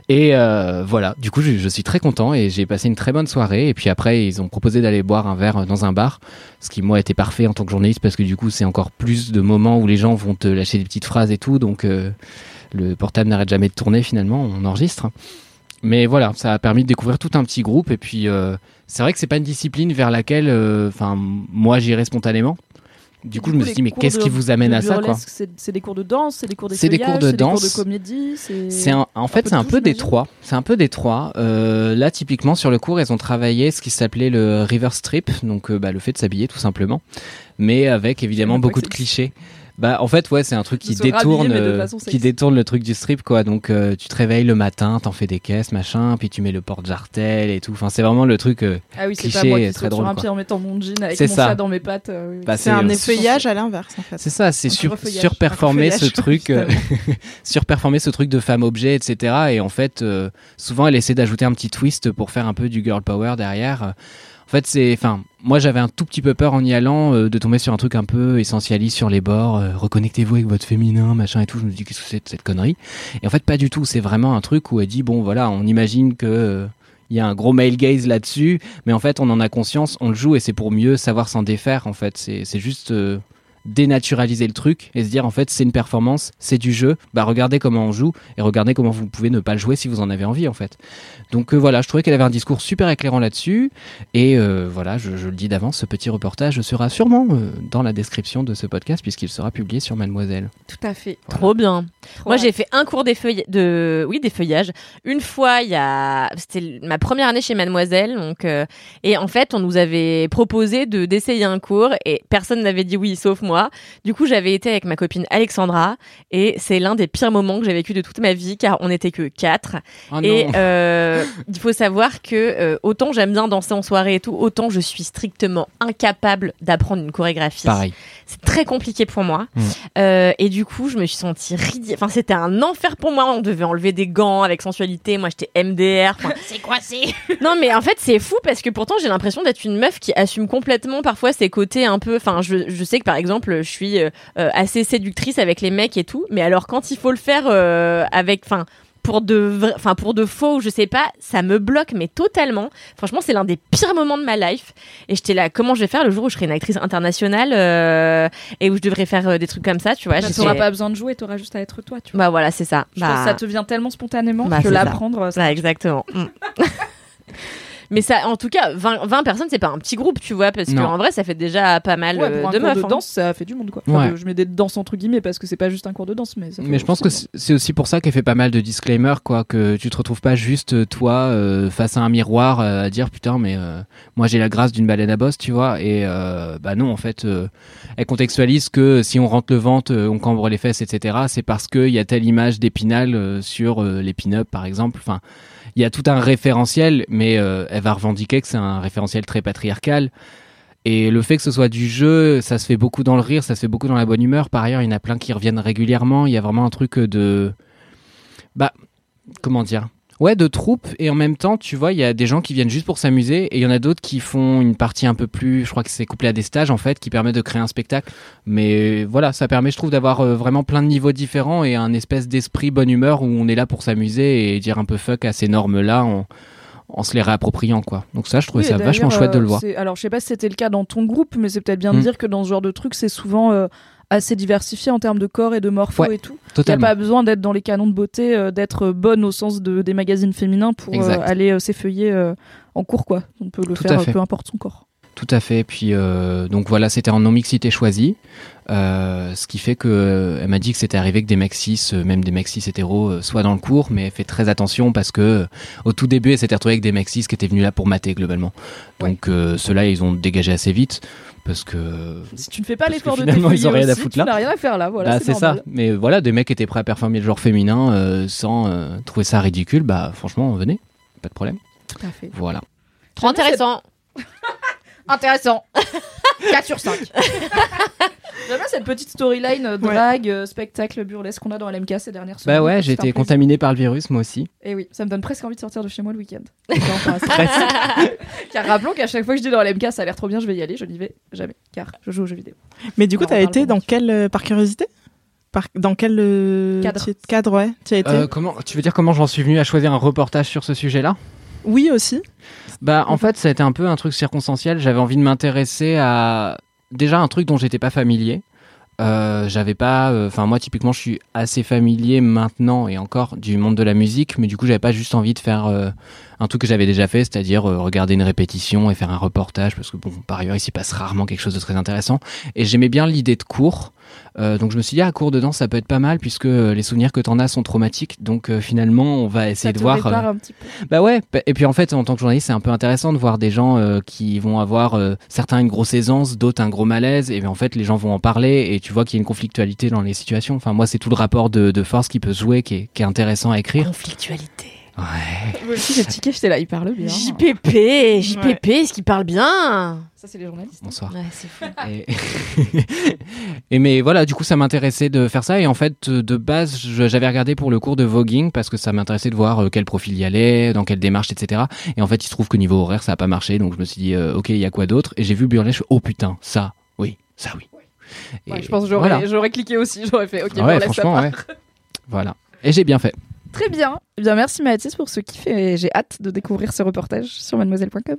Et euh, voilà, du coup, je, suis très content et j'ai passé une très bonne soirée. Et puis après, ils ont proposé d'aller boire un verre dans un bar, ce qui moi était parfait en tant que journaliste parce que du coup, c'est encore plus de moments où les gens vont te lâcher des petites phrases et tout. Donc euh, le portable n'arrête jamais de tourner finalement, on enregistre. Mais voilà, ça a permis de découvrir tout un petit groupe. Et puis, euh, c'est vrai que c'est pas une discipline vers laquelle, euh, enfin, moi, j'irais spontanément. Du coup, je me suis dit, mais qu'est-ce qui vous amène à ça, quoi C'est des cours de danse, c'est des cours C'est des cours de c'est des cours danse. de comédie. c'est- un- en fait, c'est un peu des trois. C'est un peu des trois. Euh, là, typiquement sur le cours, elles ont travaillé ce qui s'appelait le river strip, donc euh, bah, le fait de s'habiller tout simplement, mais avec évidemment beaucoup de clichés. Bah en fait ouais c'est un truc qui rhabiller, détourne euh, façon qui détourne le truc du strip quoi donc euh, tu te réveilles le matin t'en fais des caisses machin puis tu mets le porte-jartel et tout enfin c'est vraiment le truc euh, Ah oui, Cliché pas moi et qui très sur drôle, un quoi. pied en mettant mon jean avec C'est mon ça. chat dans mes pattes. euh, oui. bah, C'est un euh, effeuillage à l'inverse, en fait. c'est ça c'est sur, surperformer ce truc (laughs) (laughs) surperformer ce truc de femme objet etc et en fait euh, souvent elle essaie d'ajouter un petit twist pour faire un peu du girl power derrière en fait c'est enfin moi j'avais un tout petit peu peur en y allant euh, de tomber sur un truc un peu essentialiste sur les bords euh, reconnectez-vous avec votre féminin machin et tout. Je me dis qu'est-ce que c'est cette connerie? Et en fait pas du tout. C'est vraiment un truc où elle dit bon voilà on imagine que euh, il y a un gros male gaze là-dessus, mais en fait, on en a conscience, on le joue et c'est pour mieux savoir s'en défaire. En fait, c'est juste euh, dénaturaliser le truc et se dire en fait c'est une performance, c'est du jeu. Bah regardez comment on joue et regardez comment vous pouvez ne pas le jouer si vous en avez envie en fait. Donc euh, voilà, je trouvais qu'elle avait un discours super éclairant là-dessus et euh, voilà, je, je le dis d'avance, ce petit reportage sera sûrement euh, dans la description de ce podcast puisqu'il sera publié sur Mademoiselle. Tout à fait. Trop bien. Trop Moi, j'ai fait un cours d'effeuillage, de, oui, d'effeuillage. Une fois, il y a, c'était ma première année chez Mademoiselle, donc, euh, et en fait, on nous avait proposé de d'essayer un cours et personne n'avait dit oui, sauf moi. Du coup, j'avais été avec ma copine Alexandra et c'est l'un des pires moments que j'ai vécu de toute ma vie car on n'était que quatre. Oh et euh, il faut savoir que euh, autant j'aime bien danser en soirée et tout, autant je suis strictement incapable d'apprendre une chorégraphie. Pareil. C'est très compliqué pour moi. Mm. Euh, et du coup, je me suis sentie ridicule. Enfin, c'était un enfer pour moi. On devait enlever des gants avec sensualité. Moi, j'étais MDR. Enfin, (laughs) C'est quoi, c'est? Non, mais en fait, c'est fou parce que pourtant, j'ai l'impression d'être une meuf qui assume complètement parfois ses côtés un peu. Enfin, je, je sais que par exemple, je suis euh, euh, assez séductrice avec les mecs et tout. Mais alors, quand il faut le faire euh, avec. Enfin, pour de enfin pour de faux, je sais pas, ça me bloque mais totalement. Franchement, c'est l'un des pires moments de ma life. Et j'étais là, comment je vais faire le jour où je serai une actrice internationale euh, et où je devrais faire euh, des trucs comme ça, tu vois Bah, T'auras pas besoin de jouer, t'auras juste à être toi. Tu vois. Bah voilà, c'est ça. Je Bah, pense que ça te vient tellement spontanément Bah, que ça. l'apprendre. ça- bah, exactement. (laughs) Mais ça, en tout cas, 20, 20 personnes, c'est pas un petit groupe, tu vois, parce Non. qu'en vrai, ça fait déjà pas mal Ouais, euh, pour un de cours meufs. de hein. danse, ça fait du monde quoi. Enfin, Ouais. de- je mets des danses entre guillemets parce que c'est pas juste un cours de danse, mais. ça fait Mais je pense que c'est c'est aussi pour ça qu'elle fait pas mal de disclaimers, quoi, que tu te retrouves pas juste euh, toi euh, face à un miroir euh, à dire putain mais euh, moi j'ai la grâce d'une baleine à bosse, tu vois, et euh, bah non en fait euh, elle contextualise que si on rentre le ventre, euh, on cambre les fesses, etc. C'est parce qu'il y a telle image d'épinal euh, sur euh, les pin-up par exemple. Enfin, il y a tout un référentiel, mais euh, elle va revendiquer que c'est un référentiel très patriarcal. Et le fait que ce soit du jeu, ça se fait beaucoup dans le rire, ça se fait beaucoup dans la bonne humeur. Par ailleurs, il y en a plein qui reviennent régulièrement. Il y a vraiment un truc de. Bah, comment dire? Ouais, de troupe. Et en même temps, tu vois, il y a des gens qui viennent juste pour s'amuser. Et il y en a d'autres qui font une partie un peu plus. Je crois que c'est couplé à des stages, en fait, qui permet de créer un spectacle. Mais voilà, ça permet, je trouve, d'avoir euh, vraiment plein de niveaux différents et un espèce d'esprit bonne humeur où on est là pour s'amuser et dire un peu fuck à ces normes-là en, en se les réappropriant, quoi. Donc ça, je trouvais Oui, ça vachement chouette de euh, le voir. c'est- Alors, je sais pas si c'était le cas dans ton groupe, mais c'est peut-être bien de Mm. dire que dans ce genre de truc, c'est souvent euh, assez diversifié en termes de corps et de morpho Ouais, et tout. Il n'y a pas besoin d'être dans les canons de beauté, euh, d'être bonne au sens de, des magazines féminins pour euh, aller euh, s'effeuiller euh, en cours, quoi. On peut le Tout faire, euh, peu importe son corps. Tout à fait. Puis euh, donc voilà, c'était en non mixité choisie, Euh, ce qui fait que euh, elle m'a dit que c'était arrivé que des euh, même des mecs cis hétéros, euh, soient dans le cours, mais elle fait très attention parce que euh, au tout début, elle s'était retrouvée avec des mecs cis qui étaient venus là pour mater globalement. Donc euh, ceux-là, ils ont dégagé assez vite parce que Si tu ne fais pas l'effort de finalement, ils ont rien à foutre tu là. n'as rien à faire là. Voilà, bah, c'est ça. Mais voilà, des mecs étaient prêts à performer le genre féminin euh, sans euh, trouver ça ridicule. Bah franchement, venez, pas de problème. Tout à fait. Voilà. Trop intéressant. (laughs) Intéressant. 4 sur 5. (laughs) J'aime bien cette petite storyline euh, drague, euh, spectacle burlesque qu'on a dans LMK ces dernières semaines. Bah ouais, j'ai été contaminé par le virus moi aussi. Et oui, ça me donne presque envie de sortir de chez moi le week-end. (laughs) Enfin, c'est- (laughs) car rappelons qu'à chaque fois que je dis dans LMK, ça a l'air trop bien, je vais y aller, je n'y vais jamais, car je joue aux jeux vidéo. Mais du coup, t'as été pendant dans quel, euh, par curiosité? Par, Dans quel euh, Cadre. cadre, ouais, tu as été? Euh, comment Tu veux dire comment j'en suis venu à choisir un reportage sur ce sujet-là? Oui, aussi. Bah, en fait, ça a été un peu un truc circonstanciel. J'avais envie de m'intéresser à déjà un truc dont j'étais pas familier. Euh, j'avais pas, enfin moi typiquement, je suis assez familier maintenant et encore du monde de la musique, mais du coup, j'avais pas juste envie de faire euh, un truc que j'avais déjà fait, c'est-à-dire euh, regarder une répétition et faire un reportage, parce que bon, par ailleurs, il s'y passe rarement quelque chose de très intéressant. Et j'aimais bien l'idée de cours. Euh, donc je me suis dit, à cours dedans, ça peut être pas mal puisque euh, les souvenirs que t'en as sont traumatiques. Donc euh, finalement, on va essayer Ça de voir. un petit peu. Bah ouais. Et puis en fait, en tant que journaliste, c'est un peu intéressant de voir des gens qui vont avoir certains une grosse aisance, d'autres un gros malaise. Et bien, en fait, les gens vont en parler et tu vois qu'il y a une conflictualité dans les situations. Enfin, moi, c'est tout le rapport de, de force qui peut se jouer qui est, qui est intéressant à écrire. Conflictualité. Ouais. Moi aussi, j'ai tiqué, j'étais là, il parle bien. JPP, JPP, est-ce qu'il parle bien Ça, c'est les journalistes. Bonsoir. Ouais, c'est fou. (laughs) Et... (laughs) et mais voilà, du coup, ça m'intéressait de faire ça. Et en fait, de base, j'avais regardé pour le cours de voguing parce que ça m'intéressait de voir euh, quel profil y allait, dans quelle démarche, etc. Et en fait, il se trouve que niveau horaire, ça a pas marché. Donc je me suis dit, euh, ok, il y a quoi d'autre? Et j'ai vu Burlesque, oh putain, ça, oui, ça, oui. Et Ouais, je pense que j'aurais, voilà. cliqué aussi, j'aurais fait ok, ouais, laisse ça franchement, part. ouais. Voilà. Et j'ai bien fait. Très bien. Eh bien, merci Mathis pour ce kiff et j'ai hâte de découvrir ce reportage sur mademoiselle.com.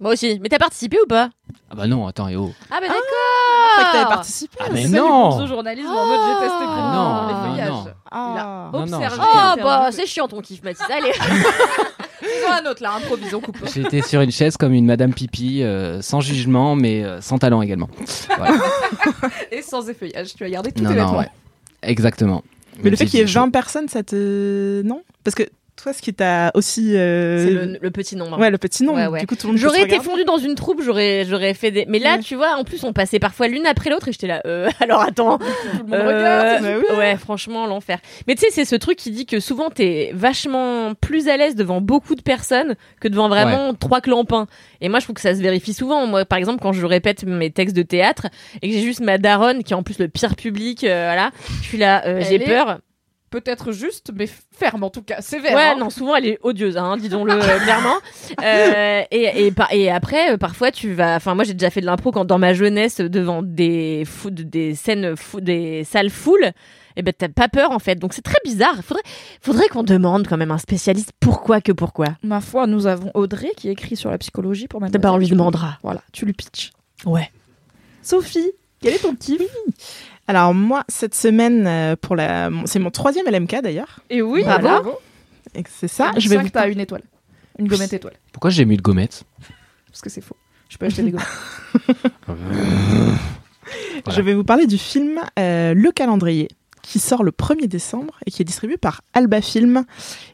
Moi aussi. Mais t'as participé ou pas? Ah bah non, attends, et oh. Ah bah Je crois que t'avais d'accord participé. Ah, mais non journalisme en mode j'ai testé pour Ah, non, les non, feuillages. non. Ah. Observé, Ah interviewé. bah c'est chiant ton kiff Mathis, allez (laughs) Faisons un autre là, improvisons, coupe. J'étais sur une chaise comme une Madame Pipi, euh, sans jugement, mais euh, sans talent également. (laughs) Voilà. Et sans effeuillage, tu as gardé tous non, tes non, vêtements. ouais. Exactement. Mais le fait qu'il y ait j'ai- 20 personnes, ça te. Non? Parce que toi, ce qui t'a aussi. euh, C'est le, le petit nombre. Ouais, le petit nom. Ouais, ouais. Du coup, tout le monde J'aurais été fondue dans une troupe, j'aurais j'aurais fait des. Mais là, Ouais. tu vois, en plus, on passait parfois l'une après l'autre et j'étais là. Euh, (laughs) alors attends. Tout le monde Euh, regarde. Bah. Ouais, franchement, l'enfer. Mais tu sais, c'est ce truc qui dit que souvent t'es vachement plus à l'aise devant beaucoup de personnes que devant vraiment trois clampins. Et moi, je trouve que ça se vérifie souvent. Moi, par exemple, quand je répète mes textes de théâtre et que j'ai juste ma daronne qui est en plus le pire public, euh, voilà, je suis là, euh, j'ai peur. Peut-être juste, mais ferme en tout cas, sévère. Ouais, hein. non, souvent elle est odieuse, hein, disons-le (laughs) euh, clairement. Euh, et, et, par- et après, euh, parfois, tu vas. Enfin, moi, j'ai déjà fait de l'impro quand dans ma jeunesse, devant des fou- des scènes, fou- des salles full. Et ben, t'as pas peur en fait. Donc c'est très bizarre. Faudrait, faudrait qu'on demande quand même un spécialiste pourquoi que pourquoi? Ma foi, nous avons Audrey qui écrit sur la psychologie pour Eh Mademoiselle. ben, on lui demandera. Voilà, tu lui pitches. Ouais. Sophie, quel est ton kiff? Alors, moi, cette semaine, euh, pour la... c'est mon troisième LMK d'ailleurs. Et oui, Bravo. bravo. Et que c'est ça. Je vais vous que t'as une étoile. Une gommette étoile. Pourquoi j'ai mis de gommette Parce que c'est faux. Je peux acheter des gommettes. (laughs) Je vais vous parler du film euh, Le Calendrier, qui sort le 1er décembre et qui est distribué par Alba Film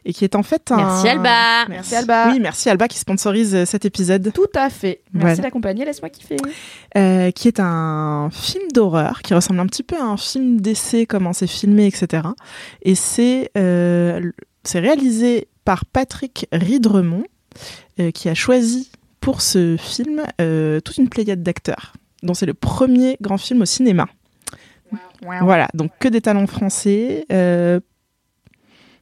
et qui est en fait un. Merci Alba. Merci, Alba. Oui, merci Alba qui sponsorise euh, cet épisode, Tout à fait. Merci Voilà. d'accompagner, laisse-moi kiffer. euh, qui est un film d'horreur qui ressemble un petit peu à un film d'essai, comment c'est filmé, etc. Et c'est euh, réalisé par Patrick Ridremont, euh, qui a choisi pour ce film euh, toute une pléiade d'acteurs, dont c'est le premier grand film au cinéma. Voilà, donc que des talents français. euh,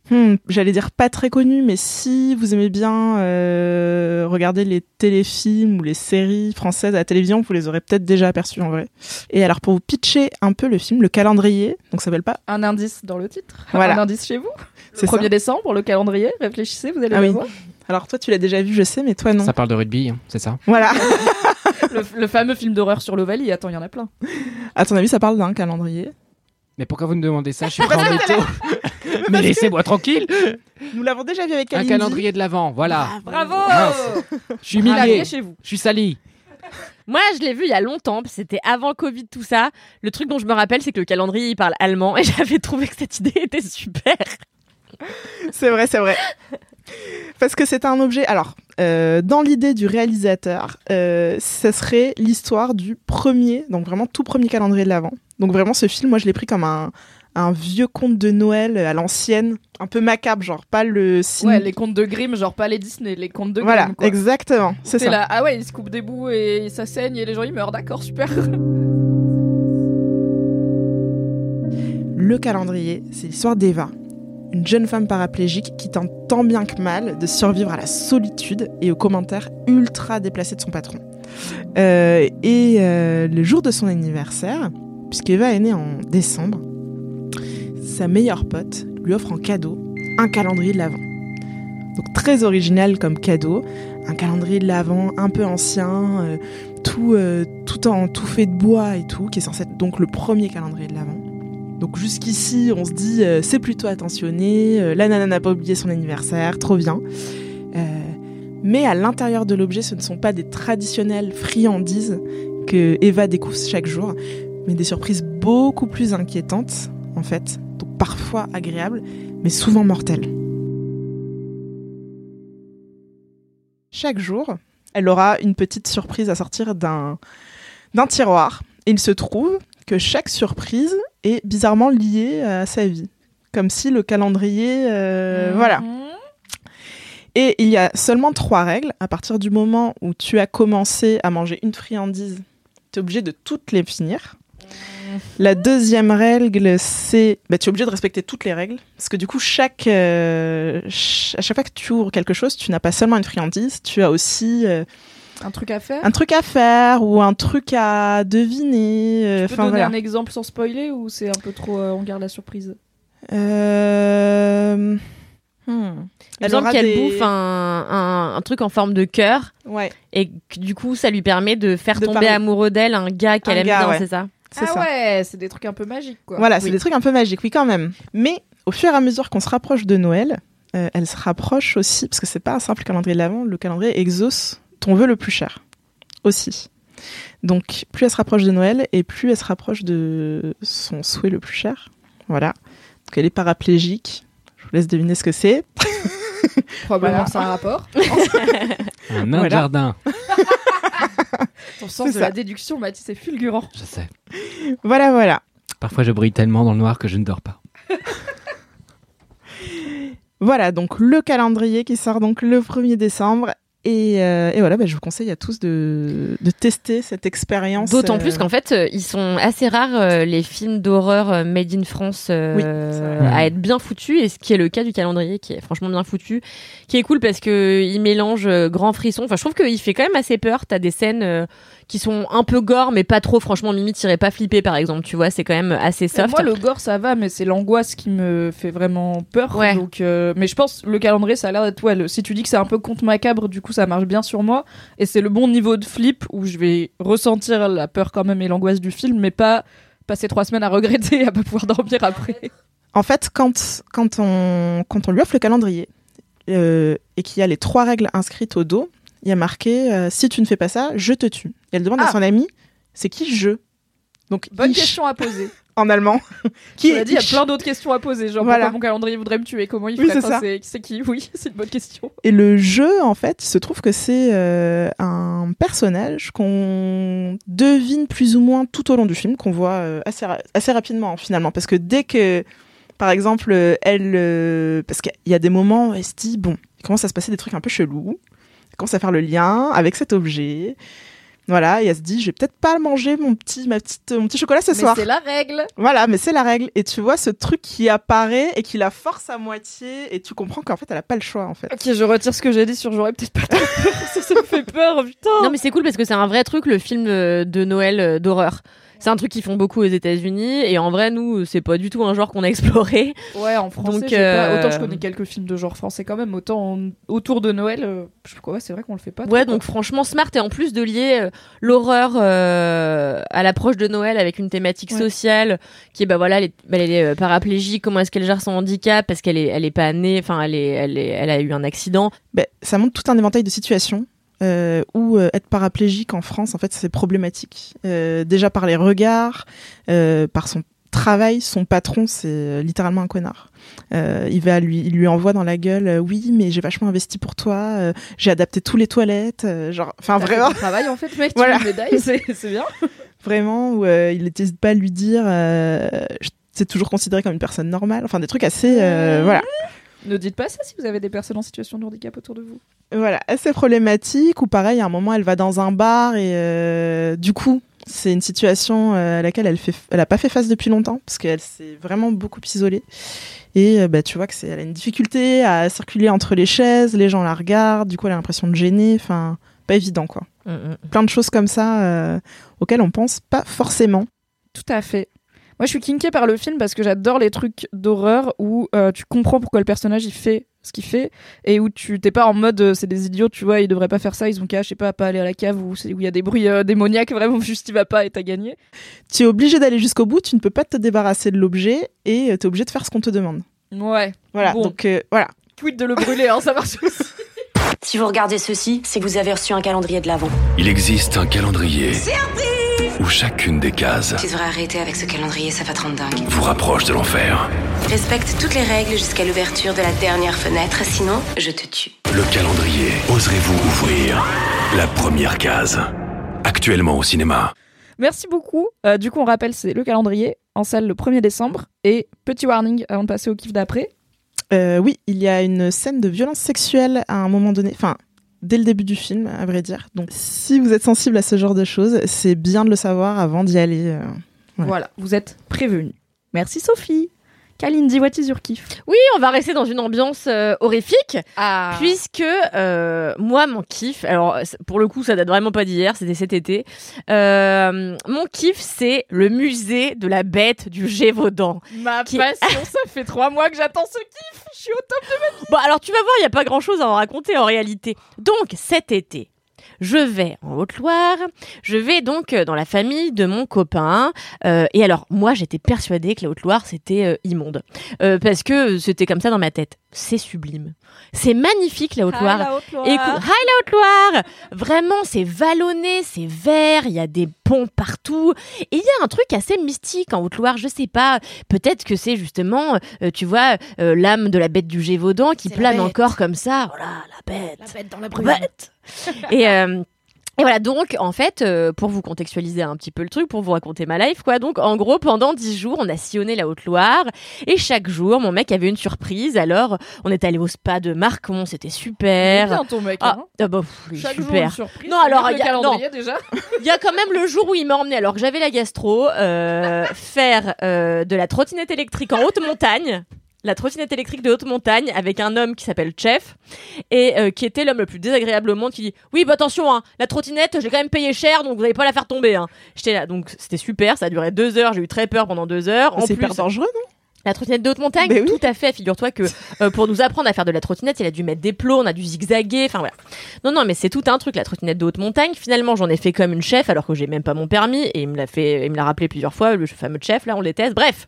hmm, J'allais dire pas très connus, mais si vous aimez bien euh, regarder les téléfilms ou les séries françaises à la télévision, vous les aurez peut-être déjà aperçus en vrai. Et alors pour vous pitcher un peu le film, le calendrier, donc ça s'appelle pas. Un indice dans le titre. Voilà. Un indice chez vous. C'est 1er ça. décembre, le calendrier. Réfléchissez, vous allez Ah le oui. voir. Alors toi tu l'as déjà vu, je sais, mais toi non. Ça parle de rugby, hein, c'est ça Voilà. (laughs) Le, le fameux film d'horreur sur l'Ovalie. Attends, il y en a plein. à ton avis, ça parle d'un calendrier? Mais pourquoi vous me demandez ça? Je suis pas en météo. Mais laissez-moi tranquille. Nous l'avons déjà vu avec Un calendrier de l'avant, voilà. Bravo. Je suis humilié. chez vous. Je suis sali. Moi, je l'ai vu il y a longtemps, c'était avant le Covid, tout ça. Le truc dont je me rappelle, c'est que le calendrier, il parle allemand et (laughs) j'avais trouvé que cette idée était super. (laughs) C'est vrai, c'est vrai. Parce que c'est un objet. Alors, euh, dans l'idée du réalisateur, euh, ce serait l'histoire du premier, donc vraiment tout premier calendrier de l'Avent. Donc vraiment, ce film, moi, je l'ai pris comme un, un vieux conte de Noël à l'ancienne, un peu macabre, genre pas le ciné. Ouais, les contes de Grimm, genre pas les Disney, les contes de Grimm. Voilà, quoi. exactement, c'est C'est ça. là, ah ouais, il se coupe des bouts et ça saigne et les gens ils meurent, d'accord, super. Le calendrier, c'est l'histoire d'Eva, une jeune femme paraplégique qui tente tant bien que mal de survivre à la solitude et aux commentaires ultra déplacés de son patron. Euh, et euh, le jour de son anniversaire, puisqu'Eva est née en décembre, sa meilleure pote lui offre en cadeau un calendrier de l'Avent. Donc très original comme cadeau, un calendrier de l'Avent un peu ancien, euh, tout, tout en tout fait de bois et tout, qui est censé être donc le premier calendrier de l'Avent. Donc jusqu'ici, on se dit euh, c'est plutôt attentionné, euh, la nana n'a pas oublié son anniversaire, trop bien. Euh, mais à l'intérieur de l'objet, ce ne sont pas des traditionnelles friandises que Eva découvre chaque jour, mais des surprises beaucoup plus inquiétantes, en fait. Donc parfois agréables, mais souvent mortelles. Chaque jour, elle aura une petite surprise à sortir d'un tiroir. Il se trouve que chaque surprise est bizarrement liée à sa vie. Comme si le calendrier... euh, Mhm. Voilà. Et il y a seulement trois règles. À partir du moment où tu as commencé à manger une friandise, tu es obligé de toutes les finir. La deuxième règle, c'est bah, tu es obligé de respecter toutes les règles. Parce que du coup, chaque, euh, ch- à chaque fois que tu ouvres quelque chose, tu n'as pas seulement une friandise, tu as aussi euh, Un truc à faire un truc à faire ou un truc à deviner. euh, Tu peux Enfin donner voilà. un exemple sans spoiler ou c'est un peu trop euh, on garde la surprise Euh... hmm. Il me qu'elle des- bouffe un, un, un truc en forme de cœur Ouais, et que du coup ça lui permet de faire De tomber parler. amoureux d'elle un gars qu'elle aime bien, ouais. c'est ça c'est Ah ça. ouais, c'est des trucs un peu magiques quoi. Voilà, c'est des trucs un peu magiques, oui quand même. Mais au fur et à mesure qu'on se rapproche de Noël, euh, elle se rapproche aussi, parce que c'est pas un simple calendrier de l'Avent, le calendrier exauce ton vœu le plus cher aussi. Donc plus elle se rapproche de Noël et plus elle se rapproche de son souhait le plus cher. Voilà. Donc elle est paraplégique. Je vous laisse deviner ce que c'est. (laughs) Probablement Voilà. c'est un rapport. (laughs) Un nain Voilà. jardin. (laughs) Ton sens de ça. la déduction, Mathis, c'est fulgurant. Je sais. Voilà, voilà. Parfois, je brille tellement dans le noir que je ne dors pas. Voilà, donc le calendrier qui sort donc le 1er décembre. Et, euh, et voilà, bah, je vous conseille à tous de, de tester cette expérience. D'autant euh, plus qu'en fait, euh, ils sont assez rares euh, les films d'horreur euh, made in France euh, Oui, à être bien foutus, et ce qui est le cas du calendrier, qui est franchement bien foutu, qui est cool parce que il mélange euh, grand frisson. Enfin, je trouve qu'il fait quand même assez peur. T'as des scènes euh, qui sont un peu gore, mais pas trop. Franchement, Mimi t'irait pas flipper, par exemple. Tu vois, c'est quand même assez Et soft. Moi, le gore, ça va, mais c'est l'angoisse qui me fait vraiment peur. Ouais. Donc, euh, mais je pense le calendrier, ça a l'air d'être. Ouais, le- si tu dis que c'est un peu conte macabre, du coup, ça marche bien sur moi. Et c'est le bon niveau de flip où je vais ressentir la peur quand même et l'angoisse du film, mais pas passer trois semaines à regretter et à pas pouvoir dormir (laughs) après. En fait, quand, quand, on, quand on lui offre le calendrier euh, et qu'il y a les trois règles inscrites au dos, il y a marqué euh, si tu ne fais pas ça, je te tue. Et elle demande Ah. à son ami c'est qui je? Donc, Bonne ich question à poser. (laughs) en allemand. (laughs) qui est dit, il y a plein d'autres questions à poser. Genre, Voilà. pourquoi mon calendrier voudrait me tuer Comment il Oui, c'est ça. C'est qui? (laughs) Oui, c'est une bonne question. Et le jeu, en fait, il se trouve que c'est euh, un personnage qu'on devine plus ou moins tout au long du film, qu'on voit euh, assez, ra- assez rapidement finalement. Parce que dès que, par exemple, euh, elle... euh, parce qu'il y a des moments où elle se dit, bon, il commence à se passer des trucs un peu chelous. Elle commence à faire le lien avec cet objet. Voilà, et elle se dit, je vais peut-être pas manger mon petit, ma petite, mon petit chocolat ce Mais soir. c'est la règle. Voilà, mais c'est la règle. Et tu vois ce truc qui apparaît et qui la force à moitié, et tu comprends qu'en fait, elle a pas le choix, en fait. Ok, je retire ce que j'ai dit sur j'aurais peut-être pas peur. (laughs) ça, ça me fait peur, putain. Non mais c'est cool parce que c'est un vrai truc le film euh, de Noël euh, d'horreur. C'est un truc qu'ils font beaucoup aux États-Unis et en vrai nous c'est pas du tout un genre qu'on a exploré. Ouais, en français, Donc, pas- euh, autant je connais quelques films de genre français quand même, autant en- autour de Noël, euh, je sais pas, ouais, c'est vrai qu'on le fait pas. Ouais donc franchement smart et en plus de lier euh, l'horreur euh, à l'approche de Noël avec une thématique Ouais. sociale qui est bah voilà elle est, bah, elle est euh, paraplégique comment est-ce qu'elle gère son handicap? Parce qu'elle est elle est pas née enfin elle est elle est elle a eu un accident. Ben, ça montre tout un éventail de situations euh, où euh, être paraplégique en France, en fait, c'est problématique. Euh, déjà par les regards, euh, par son travail, son patron, c'est euh, littéralement un connard. Il va lui, il lui envoie dans la gueule, oui, mais j'ai vachement investi pour toi, j'ai adapté tous les toilettes, genre, enfin fait vraiment, ton travail en fait, mec, Voilà. tu as une médaille, c'est bien. (laughs) vraiment où il n'hésite pas à lui dire, c'est toujours considéré comme une personne normale, enfin des trucs assez, voilà. Ne dites pas ça si vous avez des personnes en situation de handicap autour de vous. Voilà, assez problématique. Ou pareil, à un moment, elle va dans un bar et euh, du coup, c'est une situation euh, à laquelle elle fait, elle a pas fait face depuis longtemps parce qu'elle s'est vraiment beaucoup isolée. Et euh, bah, tu vois que c'est, elle a une difficulté à circuler entre les chaises, les gens la regardent, du coup, elle a l'impression de gêner. Enfin, pas évident quoi. Plein de choses comme ça euh, auxquelles on pense pas forcément. Tout à fait. Moi, je suis kinkée par le film parce que j'adore les trucs d'horreur où euh, tu comprends pourquoi le personnage il fait ce qu'il fait et où tu t'es pas en mode euh, c'est des idiots, tu vois, ils devraient pas faire ça, ils ont qu'à, je sais pas, pas aller à la cave où c'est- il y a des bruits euh, démoniaques, (laughs) vraiment juste il va pas et t'as gagné. Tu es obligé d'aller jusqu'au bout, tu ne peux pas te débarrasser de l'objet et tu es obligé de faire ce qu'on te demande. Ouais. Voilà, Bon. donc euh, voilà. Quid de le brûler, hein, ça marche aussi. Si vous regardez ceci, c'est que vous avez reçu un calendrier de l'Avent. Il existe un calendrier où chacune des cases Tu devrais arrêter avec ce calendrier, ça va te rendre dingue. vous rapproche de l'enfer. Respecte toutes les règles jusqu'à l'ouverture de la dernière fenêtre, sinon je te tue. Le calendrier, oserez-vous ouvrir la première case? Actuellement au cinéma. Merci beaucoup. Euh, du coup, on rappelle, c'est le calendrier en salle le 1er décembre. Et petit warning avant de passer au kiff d'après. Euh, oui, il y a une scène de violence sexuelle à un moment donné, enfin, dès le début du film, à vrai dire. Donc, si vous êtes sensible à ce genre de choses, c'est bien de le savoir avant d'y aller. euh. Voilà, vous êtes prévenus. Merci Sophie. Kalindi, what is your kiff? Oui, on va rester dans une ambiance euh, horrifique. Ah. Puisque euh, moi, mon kiff, alors pour le coup, ça date vraiment pas d'hier, c'était cet été. Euh, mon kiff, c'est le musée de la bête du Gévaudan. Ma Qui- passion, ça fait trois mois que j'attends ce kiff. Je suis au top. Bon, alors tu vas voir, il n'y a pas grand chose à en raconter en réalité. Donc, cet été, je vais en Haute-Loire, je vais donc euh, dans la famille de mon copain. euh, et alors, moi, j'étais persuadée que la Haute-Loire, c'était euh, immonde. Euh, parce que c'était comme ça dans ma tête. C'est sublime. C'est magnifique, la Haute-Loire. Écoute, hi la Haute-Loire Vraiment, c'est vallonné, c'est vert, il y a des ponts partout. Et il y a un truc assez mystique en Haute-Loire, je sais pas. Peut-être que c'est justement, tu vois, l'âme de la bête du Gévaudan qui plane encore comme ça. Voilà, la bête. La bête dans la Bête. Et, euh, et voilà, donc en fait, euh, pour vous contextualiser un petit peu le truc, pour vous raconter ma life, quoi. Donc en gros, pendant dix jours, on a sillonné la Haute-Loire et chaque jour, mon mec avait une surprise. Alors, on est allé au spa de Marcon, c'était super. bien ton mec. Ah, hein. ah bah, pff, jour super. une surprise. Non, alors, il y a- le calendrier déjà. (laughs) Il y a quand même le jour où il m'a emmené, alors que j'avais la gastro, euh, (laughs) faire euh, de la trottinette électrique en haute montagne. La trottinette électrique de haute montagne avec un homme qui s'appelle Chef et euh, qui était l'homme le plus désagréable au monde qui dit oui bah attention hein, la trottinette je l'ai quand même payé cher donc vous n'allez pas la faire tomber hein. j'étais là donc c'était super ça a duré deux heures j'ai eu très peur pendant deux heures C'est plus hyper dangereux, non? La trottinette de haute montagne, Ben oui. tout à fait. Figure-toi que euh, pour nous apprendre à faire de la trottinette, il a dû mettre des plots, on a dû zigzaguer, enfin voilà. Non, non, mais c'est tout un truc, la trottinette de haute montagne. Finalement, j'en ai fait comme une chef, alors que j'ai même pas mon permis, et il me l'a fait, il me l'a rappelé plusieurs fois, le fameux chef, là, on les teste. Bref.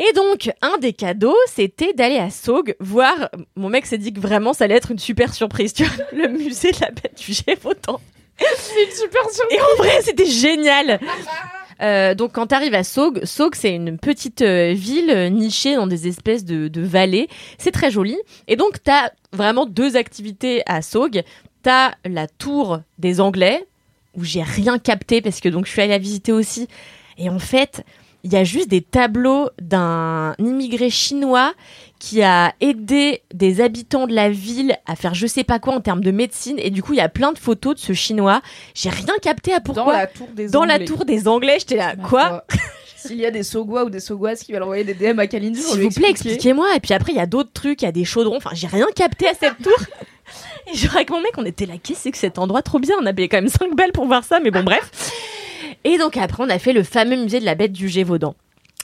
Et donc, un des cadeaux, c'était d'aller à Saugue voir. Mon mec s'est dit que vraiment, ça allait être une super surprise, tu vois, le musée de la bête du Gévaudan. C'est une super surprise. Et en vrai, c'était génial. Euh, donc quand tu arrives à Saugue, Saugue c'est une petite euh, ville euh, nichée dans des espèces de, de vallées. C'est très joli. Et donc tu as vraiment deux activités à Saugue. Tu as la tour des Anglais, où j'ai rien capté parce que donc je suis allée la visiter aussi. Et en fait, il y a juste des tableaux d'un immigré chinois qui a aidé des habitants de la ville à faire je sais pas quoi en termes de médecine. Et du coup, il y a plein de photos de ce chinois. J'ai rien capté à pourquoi Dans la tour des dans la Anglais. tour des Anglais, j'étais là, quoi. S'il y a des Sogois ou des Sogoises qui veulent envoyer des DM à Kalindi, S'il vous plaît, expliquez-moi. Et puis après, il y a d'autres trucs, il y a des chaudrons. Enfin, j'ai rien capté à cette tour. Et je avec mon mec, on était là, qu'est-ce que cet endroit? Trop bien On a payé quand même 5 balles pour voir ça, mais bon, bref. Et donc après, on a fait le fameux musée de la bête du Gévaudan.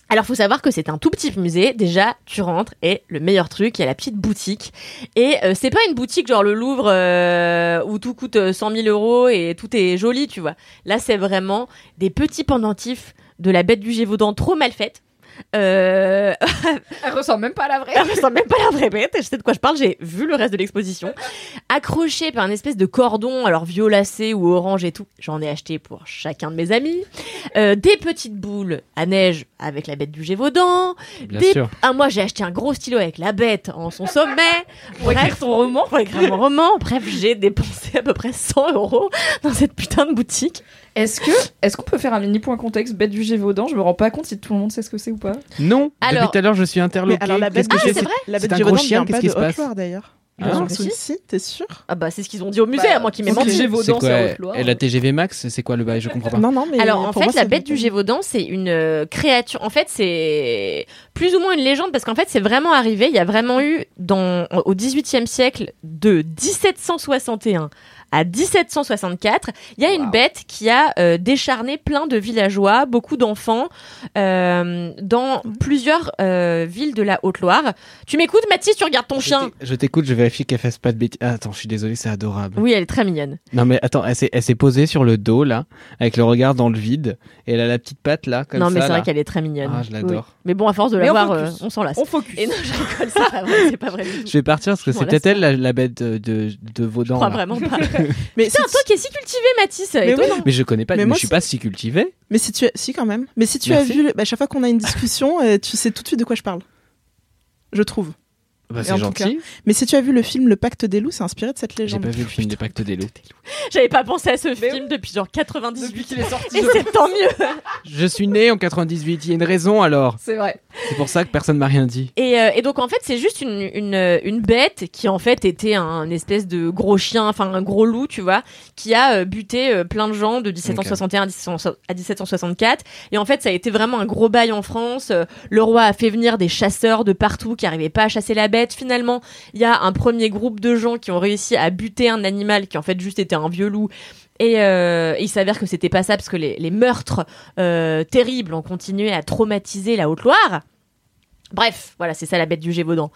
Alors, faut savoir que c'est un tout petit musée. Déjà, tu rentres et le meilleur truc, il y a la petite boutique. Et euh, c'est pas une boutique genre le Louvre euh, où tout coûte euh, 100 000 euros et tout est joli, tu vois. Là, c'est vraiment des petits pendentifs de la bête du Gévaudan trop mal faite. Euh, (laughs) Elle ressemble même pas à la vraie. elle ressemble même pas à la vraie bête. Je sais de quoi je parle. J'ai vu le reste de l'exposition. Accroché par un espèce de cordon, alors violacé ou orange et tout. J'en ai acheté pour chacun de mes amis. Euh, des petites boules à neige avec la bête du Gévaudan. Bien Des- sûr. Ah, moi, j'ai acheté un gros stylo avec la bête en son sommet. (laughs) Pour écrire ton roman. Pour écrire mon roman. Bref, j'ai dépensé à peu près 100 euros dans cette putain de boutique. Est-ce que est-ce qu'on peut faire un mini point contexte bête du Gévaudan? Je me rends pas compte si tout le monde sait ce que c'est ou pas. Non, Alors- depuis tout à l'heure, je suis interloqué. Mais alors la bête, Ah, c'est vrai la C'est bête un du gros Gévaudan chien, qu'est-ce qui se passe d'ailleurs. Ah, si. Si, t'es sûr Ah bah c'est ce qu'ils ont dit au musée, à moi qui m'ai menti. Gévaudan, quoi c'est. Et la TGV Max, c'est quoi le bail Je comprends pas. Non, non, mais. Alors en fait, moi, la c'est bête du Gévaudan, c'est une euh, créature. En fait, c'est plus ou moins une légende parce qu'en fait, c'est vraiment arrivé. Il y a vraiment eu dans au XVIIIe siècle de 1761 à 1764, il y a une bête qui a euh, décharné plein de villageois, beaucoup d'enfants, euh, dans plusieurs euh, villes de la Haute-Loire. Tu m'écoutes, Mathis? Tu regardes ton Je chien Je t'écoute, je vérifie qu'elle fasse pas de bêtises. Ah, attends, je suis désolé, c'est adorable. Oui, elle est très mignonne. Non mais attends, elle s'est, posée sur le dos là, avec le regard dans le vide, et elle a la petite patte là, comme non, ça. mais c'est vrai qu'elle est très mignonne. Ah, je l'adore. Oui. Mais bon, à force de la on voir, focus. on s'en lasse. On focus. (laughs) Et non, je rigole, c'est pas vrai, pas vrai du tout. Je vais partir parce que Je c'est peut-être elle la, la bête de, de, de Je Vaudan. crois là. vraiment pas. (laughs) Mais Putain, si, toi qui es si cultivé, Mathis, Mais oui. étonnant. Mais je connais pas, Mais mais, moi, je suis pas si cultivé. mais si tu as... si quand même. Mais si tu Merci. as vu, bah, chaque fois qu'on a une discussion, euh, tu sais tout de suite de quoi je parle. Je trouve. Bah, c'est gentil. Mais si tu as vu le film Le Pacte des loups, c'est inspiré de cette J'ai légende. pas vu le film des pactes des loups. J'avais pas pensé à ce Mais film depuis genre 98. Depuis qu'il est sorti. Et je- c'est tant mieux. Je suis né en 98, il y a une raison alors. C'est vrai. C'est pour ça que personne m'a rien dit. Et, euh, et donc en fait c'est juste une, une, euh, une bête qui en fait était un espèce de gros chien, enfin un gros loup, tu vois, qui a euh, buté euh, plein de gens de 1761 à 1700 à 1764. Et en fait ça a été vraiment un gros bail en France. Le roi a fait venir des chasseurs de partout qui arrivaient pas à chasser la bête. Finalement il y a un premier groupe de gens qui ont réussi à buter un animal qui en fait juste était un vieux loup. Et euh, il s'avère que c'était pas ça parce que les, meurtres euh, terribles ont continué à traumatiser la Haute-Loire. Bref, voilà, c'est ça la bête du Gévaudan.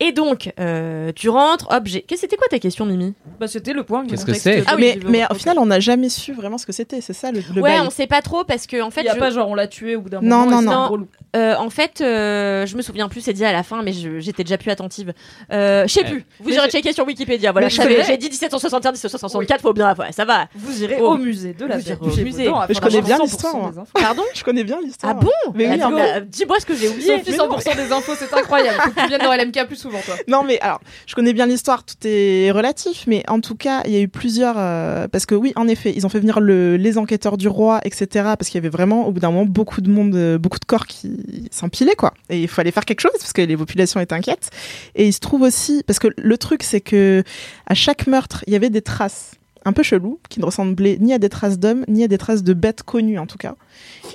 Et donc, euh, tu rentres, hop, j'ai. Qu'est-ce c'était quoi ta question, Mimi? Bah, c'était le point. Qu'est-ce que c'est? Ah oui, mais, au final, on n'a jamais su vraiment ce que c'était. C'est ça le, le Ouais, bail. on sait pas trop parce que en fait, Il y a je- pas genre on l'a tué au bout d'un Non, moment. non, non. loup. euh, en fait, euh, je me souviens plus, c'est dit à la fin, mais je- j'étais déjà plus attentive. Euh, je sais plus. Vous mais irez checker sur Wikipédia. Voilà, savais. J'ai dit 1761, 1764, faut bien, ouais, ça va. Vous irez Oh. au musée de la Vous au musée. Je connais bien 100% l'histoire. Pardon? Je connais bien l'histoire. Ah bon? Mais oui, bah, Dis-moi ce que j'ai oublié. Sophie, 100% des infos, c'est incroyable. Tu dans LMK plus souvent, toi. Non, mais alors, je connais bien l'histoire, tout est relatif, mais en tout cas, il y a eu plusieurs. euh, parce que oui, en effet, ils ont fait venir le, les enquêteurs du roi, etc. Parce qu'il y avait vraiment, au bout d'un moment, beaucoup de monde, euh, beaucoup de corps qui s'empilaient, quoi. Et il fallait faire quelque chose parce que les populations étaient inquiètes. Et il se trouve aussi, parce que le truc, c'est que à chaque meurtre, il y avait des traces un peu chelous qui ne ressemblaient ni à des traces d'hommes, ni à des traces de bêtes connues, en tout cas.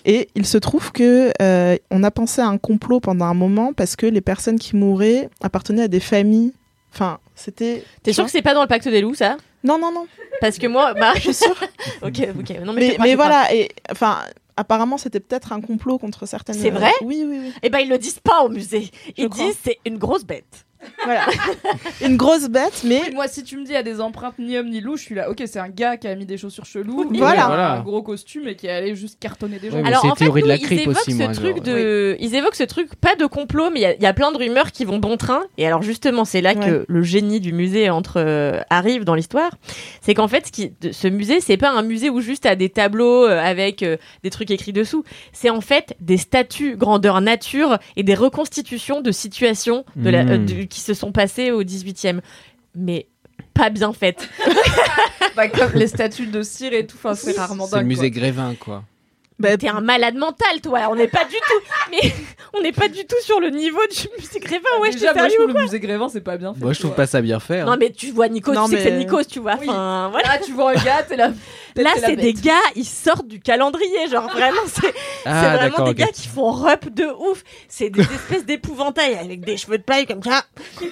Et il se trouve que euh, on a pensé à un complot pendant un moment parce que les personnes qui mouraient appartenaient à des familles. Enfin, c'était. T'es sûr que c'est pas dans le pacte des loups, ça? Non, non, non. Parce que moi, bah, je suis sûre. (laughs) ok, ok. Non, mais, Mais, crois, voilà. Et enfin, apparemment, c'était peut-être un complot contre certaines. C'est vrai? Oui, oui, oui. Eh ben, ils le disent pas au musée. Ils disent c'est une grosse bête. Voilà. (laughs) Une grosse bête, mais Oui, moi, si tu me dis il y a des empreintes ni homme ni loup, je suis là. Ok, c'est un gars qui a mis des chaussures cheloues, Oui, et voilà. un Voilà. gros costume et qui est allé juste cartonner des gens. Ouais, Alors en fait, théorie de la ils évoquent aussi, ce moi, truc genre. de, ils évoquent ce truc pas de complot, mais il y a- il y, a plein de rumeurs qui vont bon train. Et alors justement, c'est là que le génie du musée entre euh, arrive dans l'histoire. C'est qu'en fait, ce, qui, ce musée, c'est pas un musée où juste à des tableaux euh, avec euh, des trucs écrits dessous. C'est en fait des statues grandeur nature et des reconstitutions de situations de la, euh, Mm. de- qui se sont passées au 18e. Mais pas bien faites. (laughs) Bah, comme les statues de cire et tout, enfin, c'est rarement C'est le dingue. musée quoi. Grévin, quoi. bah, T'es un malade mental, toi. On n'est pas du tout, mais on n'est pas du tout sur le niveau du musée Grévin. Ouais, je Déjà, t'ai moi, je trouve le musée Grévin, c'est pas bien fait. Moi, je trouve pas ça bien fait. hein. Non, mais tu vois Nikos, Non, tu sais que c'est Nikos, tu vois. Oui. Enfin, voilà. Là, tu vois un gars, t'es là. (laughs) Là, c'est des gars, ils sortent du calendrier. Genre, vraiment, c'est ah, vraiment des gars qui font rep de ouf. C'est des (laughs) espèces d'épouvantails avec des cheveux de paille comme ça.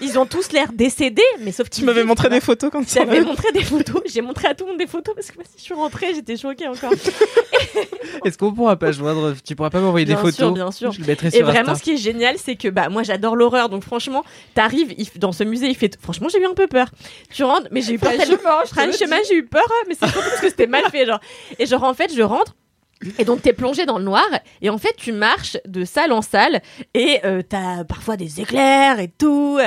Ils ont tous l'air décédés, mais sauf que tu m'avais montré des photos quand ça. J'avais montré des photos. J'ai montré à tout le monde des photos parce que moi, si je suis rentrée, j'étais choquée encore. (laughs) Est-ce qu'on pourra pas joindre? Tu pourras pas m'envoyer des Bien photos? sûr, bien sûr. Je le mettrai Et sur vraiment, Insta. ce qui est génial, c'est que bah moi j'adore l'horreur, donc franchement, t'arrives il dans ce musée, il fait. Franchement, j'ai eu un peu peur. Tu rentres, mais j'ai eu peur. Franchement, j'ai eu peur, mais c'est parce que c'était (laughs) mal fait, genre. Et genre en fait, je rentre. Et donc t'es plongé dans le noir et en fait tu marches de salle en salle et euh, t'as parfois des éclairs et tout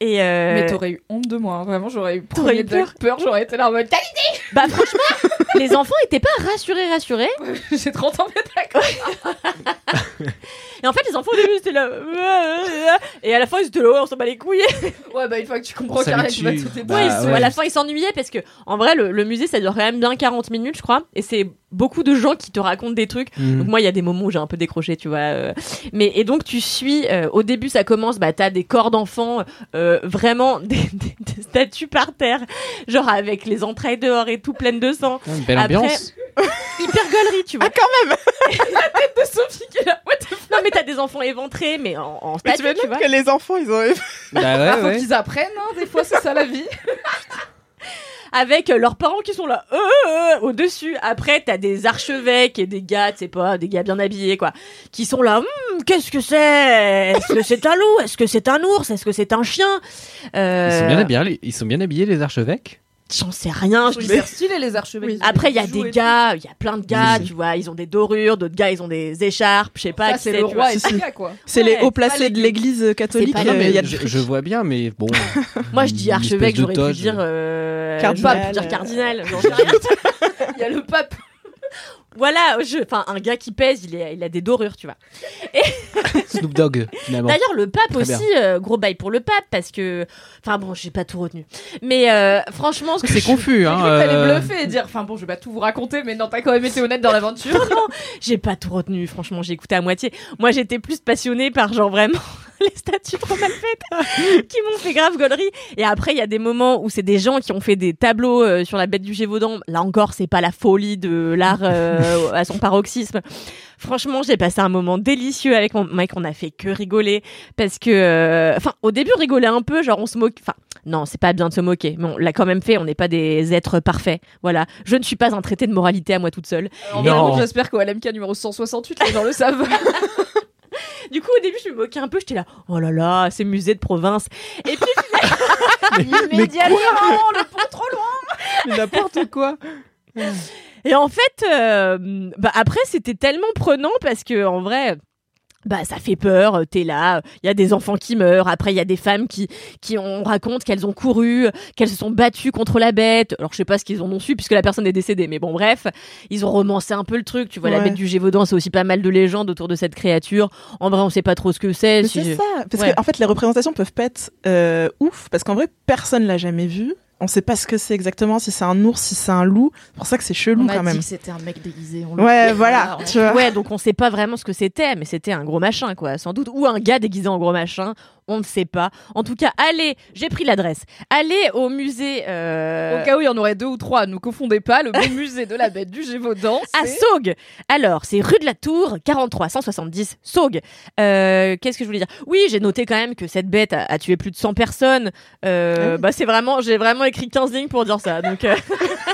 et euh, Mais t'aurais eu honte de moi, hein. vraiment, j'aurais eu eu peur, j'aurais été là en mode T'as (laughs) bah franchement les enfants étaient pas rassurés rassurés (laughs) J'ai 30 ans, mais (laughs) d'accord. Et en fait, les enfants au début, c'était là. Et à la fin, ils étaient là, ouais, on s'en bat les couilles. (laughs) Ouais, bah une fois que tu comprends On qu'il y a rien qui va s'habitue. tout Bah, Ouais, ouais. à la fin, ils s'ennuyaient parce que, en vrai, le, le musée, ça dure quand même bien 40 minutes, je crois. Et c'est beaucoup de gens qui te racontent des trucs. Mhm. Donc moi, il y a des moments où j'ai un peu décroché, tu vois. euh. Mais et donc tu suis. euh, au début, ça commence. Bah, t'as des corps d'enfants, euh, vraiment (laughs) des, des- des statues par terre, genre avec les entrailles dehors et tout pleines de sang. Une belle Après- ambiance. (laughs) Hyper gaulerie, tu vois. Ah, quand même (laughs) de Sophie qui est là. What the fuck Non, mais t'as des enfants éventrés, mais en, en Mais statue, tu tu vois que les enfants, ils ont. Bah Bah, ouais, faut ouais. qu'ils apprennent, hein, des fois c'est ça la vie. Avec euh, leurs parents qui sont là euh, euh, au dessus. Après, t'as des archevêques et des gars, tu sais pas, des gars bien habillés quoi, qui sont là. Hum, Qu'est-ce que c'est? Est-ce que c'est un loup? Est-ce que c'est un ours? Est-ce que c'est un chien? Ils sont bien habillés les archevêques? J'en sais rien. je Ils sais- sont stylés les archevêques. Oui. Après, il y a des gars, il y a plein de gars, Oui. tu vois, ils ont des dorures, d'autres gars, ils ont des écharpes, je sais pas. C'est c'est, le roi et quoi. C'est Ouais, les hauts c'est placés de l'église catholique. pas Non, euh, mais il y a je, je vois bien, mais bon. (laughs) Moi, je dis archevêque, j'aurais pu dire euh, Cardinal. j'aurais pu dire cardinal. j'en sais (laughs) rien. Il y a le pape. Voilà, je, enfin, un gars qui pèse, il, est, il a des dorures, tu vois. (laughs) Snoop Dogg, finalement. D'ailleurs, le pape Très aussi, euh, gros bail pour le pape, parce que, enfin bon, j'ai pas tout retenu. Mais euh, franchement, ce que C'est je- confus, hein. t'allais euh, bluffer et dire, enfin bon, je vais pas tout vous raconter, mais non, t'as quand même été honnête dans l'aventure. (laughs) Non, j'ai pas tout retenu. Franchement, j'ai écouté à moitié. Moi, j'étais plus passionnée par genre vraiment (laughs) les statues trop mal faites (laughs) qui m'ont fait grave gaulerie. Et après, il y a des moments où c'est des gens qui ont fait des tableaux euh, sur la bête du Gévaudan. Là encore, c'est pas la folie de l'art euh, à son paroxysme. Franchement, j'ai passé un moment délicieux avec mon mec. On a fait que rigoler parce que, euh, enfin, au début, on rigolait un peu, genre on se moque. Enfin, non, c'est pas bien de se moquer, mais on l'a quand même fait. On n'est pas des êtres parfaits. Voilà, je ne suis pas un traité de moralité à moi toute seule. En Non. vrai, J'espère qu'au LMK numéro 168, les gens le savent. (laughs) Du coup, au début, je me moquais un peu. J'étais là, oh là là, c'est musée de province. Et puis, (laughs) Immédiatement, le pont trop loin. (laughs) N'importe quoi. et en fait, euh, bah après, c'était tellement prenant parce que en vrai. Bah ça fait peur, euh, t'es là, il y a des enfants qui meurent, après il y a des femmes qui qui on raconte qu'elles ont couru, qu'elles se sont battues contre la bête. Alors je sais pas ce qu'ils en ont su puisque la personne est décédée, mais bon bref, ils ont romancé un peu le truc. Tu vois la bête du Gévaudan, c'est aussi pas mal de légendes autour de cette créature. En vrai, on sait pas trop ce que c'est. Si- c'est ça, parce Ouais. qu'en fait les représentations peuvent pas être euh, ouf, parce qu'en vrai personne l'a jamais vu. On sait pas ce que c'est exactement, si c'est un ours, si c'est un loup. C'est pour ça que c'est chelou On quand a dit même. que c'était un mec déguisé. on le Ouais, sait. voilà, tu vois. Ouais, donc on sait pas vraiment ce que c'était, mais c'était un gros machin, quoi, sans doute. Ou un gars déguisé en gros machin, on ne sait pas. En tout cas, allez, j'ai pris l'adresse. Allez au musée. euh, Au cas où il y en aurait deux ou trois, ne confondez pas, le beau (laughs) musée de la bête du Gévaudan, à. Saugues. Alors, c'est rue de la Tour, 43 170, Saugues. Euh, Qu'est-ce que je voulais dire? Oui, j'ai noté quand même que cette bête a, a tué plus de 100 personnes. Euh, Ah oui. Bah, c'est vraiment, j'ai vraiment écrit 15 lignes pour dire ça. Donc, euh,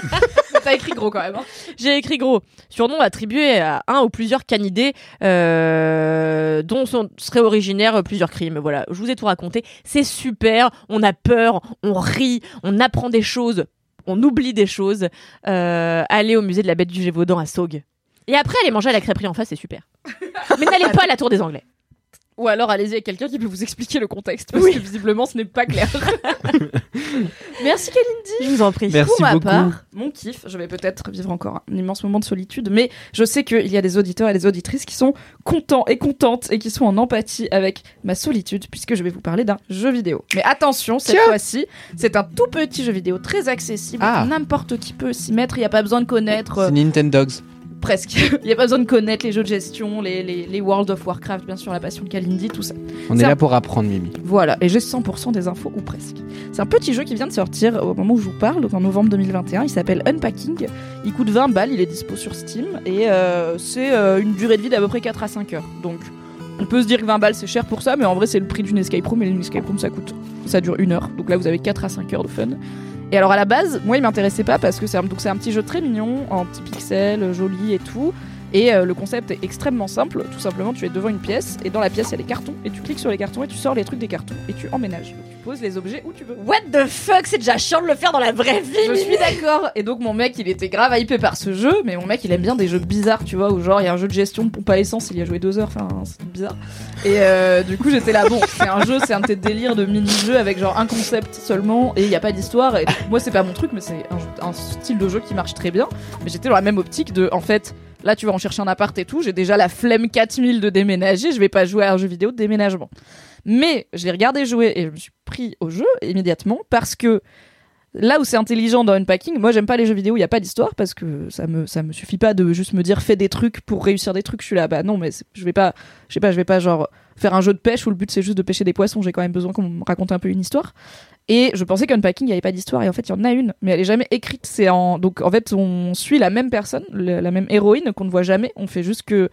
(laughs) T'as écrit gros quand même. hein. J'ai écrit gros. Surnom attribué à un ou plusieurs canidés euh, dont sont, seraient originaires plusieurs crimes. Voilà, je vous ai tout raconté. C'est super. On a peur, on rit, on apprend des choses, on oublie des choses. Euh, allez au musée de la bête du Gévaudan à Saugues. Et après, allez manger à la crêperie en face, c'est super. (laughs) Mais n'allez pas à la tour des Anglais. Ou alors allez-y avec quelqu'un qui peut vous expliquer le contexte, parce Oui. que visiblement ce n'est pas clair. (laughs) Merci Kalindi. Je vous en prie. Merci Pour ma beaucoup. part, mon kiff, je vais peut-être vivre encore un immense moment de solitude, mais je sais qu'il y a des auditeurs et des auditrices qui sont contents et contentes et qui sont en empathie avec ma solitude, puisque je vais vous parler d'un jeu vidéo. Mais attention, cette fois-ci, c'est un tout petit jeu vidéo très accessible. Ah. N'importe qui peut s'y mettre, il n'y a pas besoin de connaître. euh, C'est Nintendogs. Presque. (laughs) Il n'y a pas besoin de connaître les jeux de gestion, les, les, les World of Warcraft, bien sûr, la passion de Kalindi, tout ça. On est là pour apprendre, Mimi. Voilà, et j'ai 100% des infos, ou presque. C'est un petit jeu qui vient de sortir au moment où je vous parle, donc en novembre 2021. Il s'appelle Unpacking. Il coûte 20 balles, il est dispo sur Steam, et euh, c'est euh, une durée de vie d'à peu près 4 à 5 heures. Donc on peut se dire que 20 balles c'est cher pour ça, mais en vrai c'est le prix d'une escape room, et une escape room ça coûte. Ça dure une heure, donc là vous avez 4 à 5 heures de fun. Et alors à la base, moi il m'intéressait pas parce que c'est un, un petit jeu très mignon, en petit pixel, joli et tout. Et euh, le concept est extrêmement simple. Tout simplement, tu es devant une pièce et dans la pièce il y a des cartons et tu cliques sur les cartons et tu sors les trucs des cartons et tu emménages. Tu poses les objets où tu veux. What the fuck, c'est déjà chiant de le faire dans la vraie vie. Je suis d'accord. Et donc mon mec, il était grave hypé par ce jeu, mais mon mec, il aime bien des jeux bizarres, tu vois, où genre il y a un jeu de gestion de pompe à essence, il y a joué deux heures, enfin c'est bizarre. Et euh, du coup j'étais là, bon, c'est un jeu, c'est un de tes délires de mini-jeu avec genre un concept seulement et il y a pas d'histoire. Et moi c'est pas mon truc, mais c'est un, un style de jeu qui marche très bien. Mais j'étais dans la même optique de, en fait, Là, tu vas en chercher un appart et tout. J'ai déjà la flemme 4000 de déménager. Je vais pas jouer à un jeu vidéo de déménagement. Mais je l'ai regardé jouer et je me suis pris au jeu immédiatement parce que là où c'est intelligent dans Unpacking, moi j'aime pas les jeux vidéo où il y a pas d'histoire parce que ça me suffit pas de juste me dire fais des trucs pour réussir des trucs. Je suis là bah non mais je vais pas je pas je vais pas genre faire un jeu de pêche où le but c'est juste de pêcher des poissons. J'ai quand même besoin qu'on me raconte un peu une histoire. Et je pensais qu'Unpacking, il n'y avait pas d'histoire. Et en fait, il y en a une, mais elle est jamais écrite. C'est en... Donc, en fait, on suit la même personne, la même héroïne qu'on ne voit jamais. On fait juste que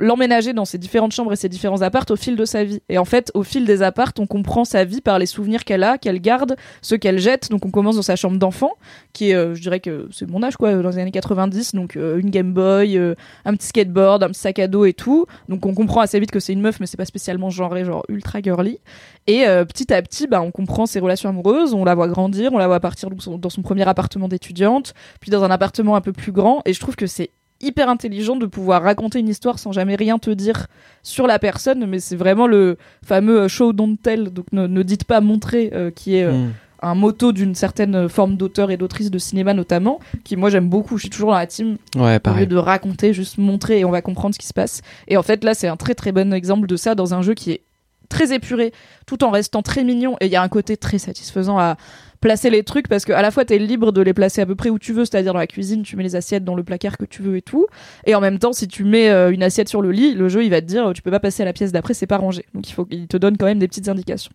l'emménager dans ses différentes chambres et ses différents appartes au fil de sa vie. Et en fait, au fil des appartes, on comprend sa vie par les souvenirs qu'elle a, qu'elle garde, ceux qu'elle jette. Donc, on commence dans sa chambre d'enfant, qui est, euh, je dirais que c'est mon âge, quoi, dans les années 90. Donc, euh, une Game Boy, euh, un petit skateboard, un petit sac à dos et tout. Donc, on comprend assez vite que c'est une meuf, mais c'est pas spécialement genré, genre ultra girly. Et euh, petit à petit, bah, on comprend ses relations amoureuses, on la voit grandir, on la voit partir dans son premier appartement d'étudiante, puis dans un appartement un peu plus grand. Et je trouve que c'est hyper intelligent de pouvoir raconter une histoire sans jamais rien te dire sur la personne, mais c'est vraiment le fameux euh, show don't tell, donc ne, ne dites pas montrer, euh, qui est euh, Mm. un motto d'une certaine forme d'auteur et d'autrice de cinéma notamment, qui moi j'aime beaucoup, je suis toujours dans la team Ouais, au lieu de raconter, juste montrer et on va comprendre ce qui se passe. Et en fait, là, c'est un très très bon exemple de ça dans un jeu qui est très épuré, tout en restant très mignon. Et il y a un côté très satisfaisant à placer les trucs parce que à la fois t'es libre de les placer à peu près où tu veux, c'est-à-dire dans la cuisine, tu mets les assiettes dans le placard que tu veux et tout. Et en même temps, si tu mets euh, une assiette sur le lit, le jeu il va te dire euh, tu peux pas passer à la pièce d'après, c'est pas rangé. Donc il faut qu'il te donne quand même des petites indications.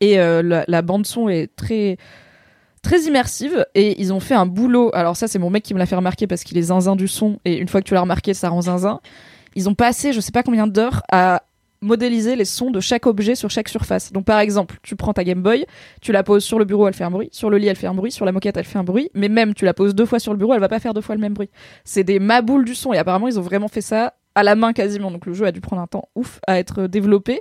Et euh, la, bande son est très très immersive et ils ont fait un boulot. Alors ça c'est mon mec qui me l'a fait remarquer parce qu'il est zinzin du son et une fois que tu l'as remarqué ça rend zinzin. Ils ont passé je sais pas combien d'heures à modéliser les sons de chaque objet sur chaque surface. Donc par exemple, tu prends ta Game Boy, tu la poses sur le bureau, elle fait un bruit, sur le lit, elle fait un bruit, sur la moquette, elle fait un bruit, mais même tu la poses deux fois sur le bureau, elle va pas faire deux fois le même bruit. C'est des maboules du son et apparemment ils ont vraiment fait ça à la main quasiment. Donc le jeu a dû prendre un temps ouf à être développé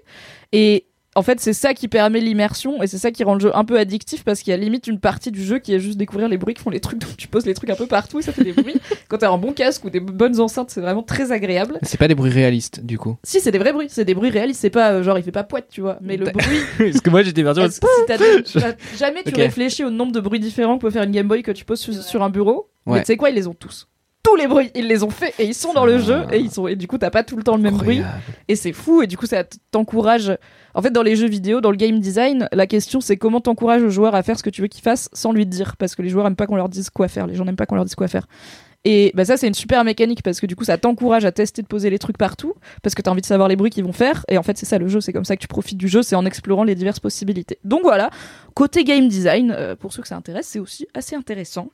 et en fait, c'est ça qui permet l'immersion et c'est ça qui rend le jeu un peu addictif parce qu'il y a limite une partie du jeu qui est juste découvrir les bruits qui font les trucs. Donc tu poses les trucs un peu partout et ça fait des bruits. (laughs) Quand t'as un bon casque ou des bonnes enceintes, c'est vraiment très agréable. C'est pas des bruits réalistes, du coup. Si, c'est des vrais bruits, c'est des bruits réalistes, c'est pas euh, genre il fait pas poète, tu vois. Mais le T'as- bruit, (laughs) Parce que moi, j'étais perdu. si t'as des- (laughs) t'as- jamais tu Ok. réfléchis au nombre de bruits différents que peut faire une Game Boy que tu poses sur, sur un bureau. Mais Ouais. tu sais quoi, ils les ont tous. Tous les bruits, ils les ont fait et ils sont dans le Ah. jeu et ils sont et du coup t'as pas tout le temps le même bruit. Et c'est fou et du coup ça t'encourage. En fait dans les jeux vidéo dans le game design la question c'est comment t'encourages le joueur à faire ce que tu veux qu'il fasse sans lui dire. Parce que les joueurs aiment pas qu'on leur dise quoi faire. Les gens n'aiment pas qu'on leur dise quoi faire. Et bah ça c'est une super mécanique parce que du coup ça t'encourage à tester de poser les trucs partout parce que t'as envie de savoir les bruits qu'ils vont faire. Et en fait c'est ça le jeu. C'est comme ça que tu profites du jeu. C'est en explorant les diverses possibilités. Donc voilà. Côté game design euh, pour ceux que ça intéresse c'est aussi assez intéressant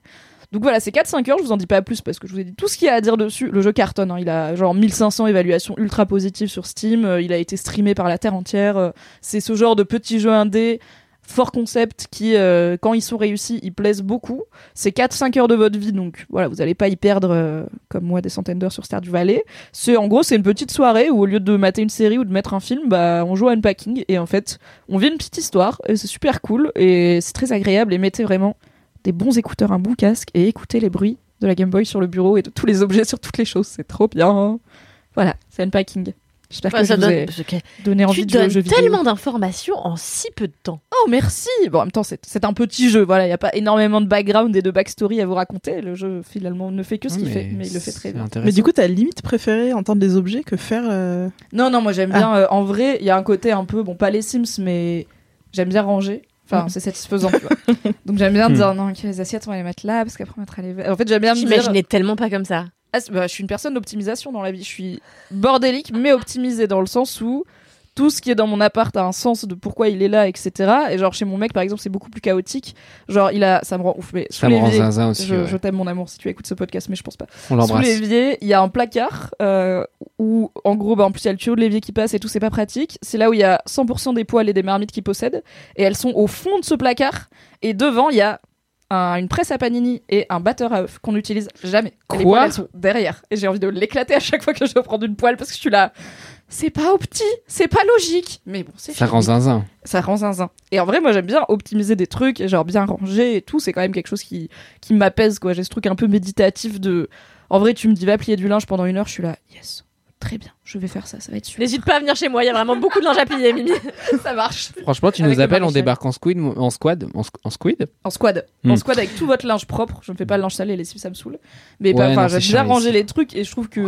donc voilà, c'est 4-5 heures, je vous en dis pas plus parce que je vous ai dit tout ce qu'il y a à dire dessus. Le jeu cartonne, hein, il a genre 1500 évaluations ultra positives sur Steam, euh, il a été streamé par la terre entière. euh, c'est ce genre de petit jeu indé, fort concept qui, euh, quand ils sont réussis, ils plaisent beaucoup. C'est 4-5 heures de votre vie, donc voilà, vous allez pas y perdre, comme moi, des centaines d'heures sur Stardew Valley. C'est, en gros, c'est une petite soirée où au lieu de mater une série ou de mettre un film, bah, on joue à Unpacking et en fait, on vit une petite histoire et c'est super cool et c'est très agréable et mettez vraiment des bons écouteurs, un bon casque et écoutez les bruits de la Game Boy sur le bureau et de tous les objets sur toutes les choses. C'est trop bien. Voilà, c'est Unpacking. J'espère que ça je vous donne- ai donné envie tu de donnes jeux vidéo. tellement d'informations en si peu de temps. Oh merci Bon en même temps c'est c'est un petit jeu, voilà, il n'y a pas énormément de background et de backstory à vous raconter. Le jeu finalement ne fait que ce qu'il fait, mais il le fait très bien. Mais du coup, t'as limite préféré entendre des objets que faire. euh, Non, non, moi j'aime Ah. bien. euh, en vrai, il y a un côté un peu, bon, pas les Sims, mais j'aime bien ranger. Enfin, c'est satisfaisant, tu vois. (laughs) Donc j'aime bien dire, non, ok, les assiettes, on va les mettre là, parce qu'après on mettra les verres. En fait, j'aime bien me dire. J'imaginais tellement pas comme ça. Ah, bah, je suis une personne d'optimisation dans la vie. Je suis bordélique, mais optimisée dans le sens où tout ce qui est dans mon appart a un sens de pourquoi il est là, etc. Et genre chez mon mec, par exemple, c'est beaucoup plus chaotique. Genre, il a, ça me rend ouf. Mais sous Ça l'évier- je, ouais. je t'aime mon amour si tu écoutes ce podcast, mais je pense pas. On Sous l'évier, il y a un placard euh, où, en gros, bah, en plus, il y a le tuyau de l'évier qui passe et tout, c'est pas pratique. C'est là où il y a 100% des poêles et des marmites qui possèdent. Et elles sont au fond de ce placard. Et devant, il y a un- une presse à panini et un batteur à œufs qu'on n'utilise jamais. Et les Quoi poêles, elles sont derrière. Et j'ai envie de l'éclater à chaque fois que je prends une poêle parce que je suis là. C'est pas opti, c'est pas logique. Mais bon, c'est Ça fini rend zinzin. ça rend zinzin. Et en vrai, moi, j'aime bien optimiser des trucs, et genre bien ranger et tout. C'est quand même quelque chose qui, qui m'apaise, quoi. J'ai ce truc un peu méditatif de. En vrai, tu me dis, va plier du linge pendant une heure, je suis là, yes, très bien. Je vais faire ça, ça va être super. N'hésite pas à venir chez moi, il y a vraiment beaucoup de linge à plier, Mimi. (laughs) ça marche. Franchement, tu Avec nous le appelles, on débarque en squid, en squad, en, squ- en squid. En squad. Hmm. En squad avec tout votre linge propre. Je ne fais pas le linge sale et les ça me saoule. Mais Ouais, enfin, chiant ranger ici. les trucs et je trouve que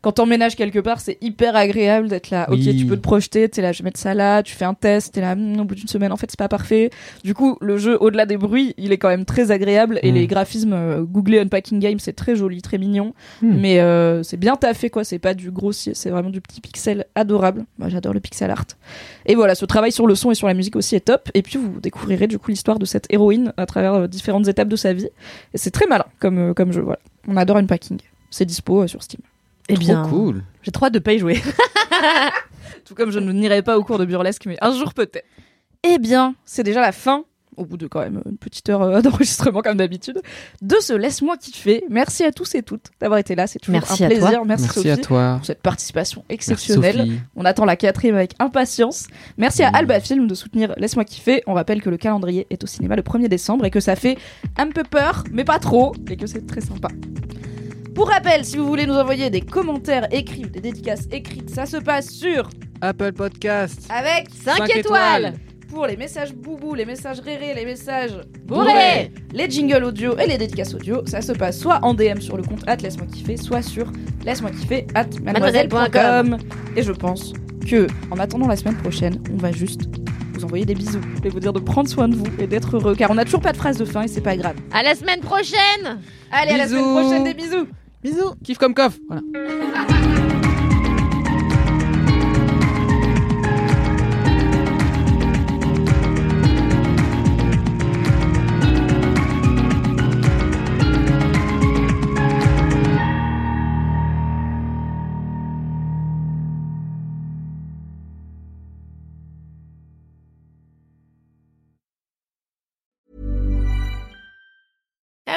quand t'emménages quelque part, c'est hyper agréable d'être là. Ok, Oui. tu peux te projeter, t'es là, je vais mettre ça là, tu fais un test, t'es là, Hmm, au bout d'une semaine, en fait, c'est pas parfait. Du coup, le jeu, au-delà des bruits, il est quand même très agréable et Mm. les graphismes, euh, googlez Unpacking Game, c'est très joli, très mignon. Mm. Mais euh, c'est bien taffé, quoi. C'est pas du grossier, c'est vraiment du petit pixel adorable. Moi, j'adore le pixel art. Et voilà, ce travail sur le son et sur la musique aussi est top. Et puis, vous découvrirez du coup l'histoire de cette héroïne à travers euh, différentes étapes de sa vie. Et c'est très malin comme, euh, comme jeu, voilà. On adore Unpacking. C'est dispo euh, sur Steam. Eh bien, Trop cool. j'ai trop hâte de pas y jouer. (laughs) Tout comme je ne n'irai pas au cours de burlesque, mais un jour peut-être. Eh bien, c'est déjà la fin, au bout de quand même une petite heure euh, (laughs) d'enregistrement comme d'habitude, de ce Laisse-moi kiffer. Merci à tous et toutes d'avoir été là, c'est toujours Merci un à plaisir. toi. Merci, Merci Sophie à toi. pour cette participation exceptionnelle. On attend la quatrième avec impatience. Merci à Mmh. Alba Film de soutenir Laisse-moi kiffer. On rappelle que le calendrier est au cinéma le 1er décembre et que ça fait un peu peur, mais pas trop, et que c'est très sympa. Pour rappel, si vous voulez nous envoyer des commentaires écrits des dédicaces écrites, ça se passe sur Apple Podcast. avec 5 Cinq étoiles. étoiles. Pour les messages boubou, les messages rérés, les messages Bourrés. les jingles audio et les dédicaces audio, ça se passe soit en DM sur le compte at laisse-moi kiffer, soit sur laisse-moi kiffer at mademoiselle.com. Et je pense que, en attendant la semaine prochaine, on va juste vous envoyer des bisous et vous dire de prendre soin de vous et d'être heureux, car on n'a toujours pas de phrase de fin et c'est pas grave. À la semaine prochaine Allez, à la semaine prochaine, des bisous Bisous. Kiff comme coff. Voilà.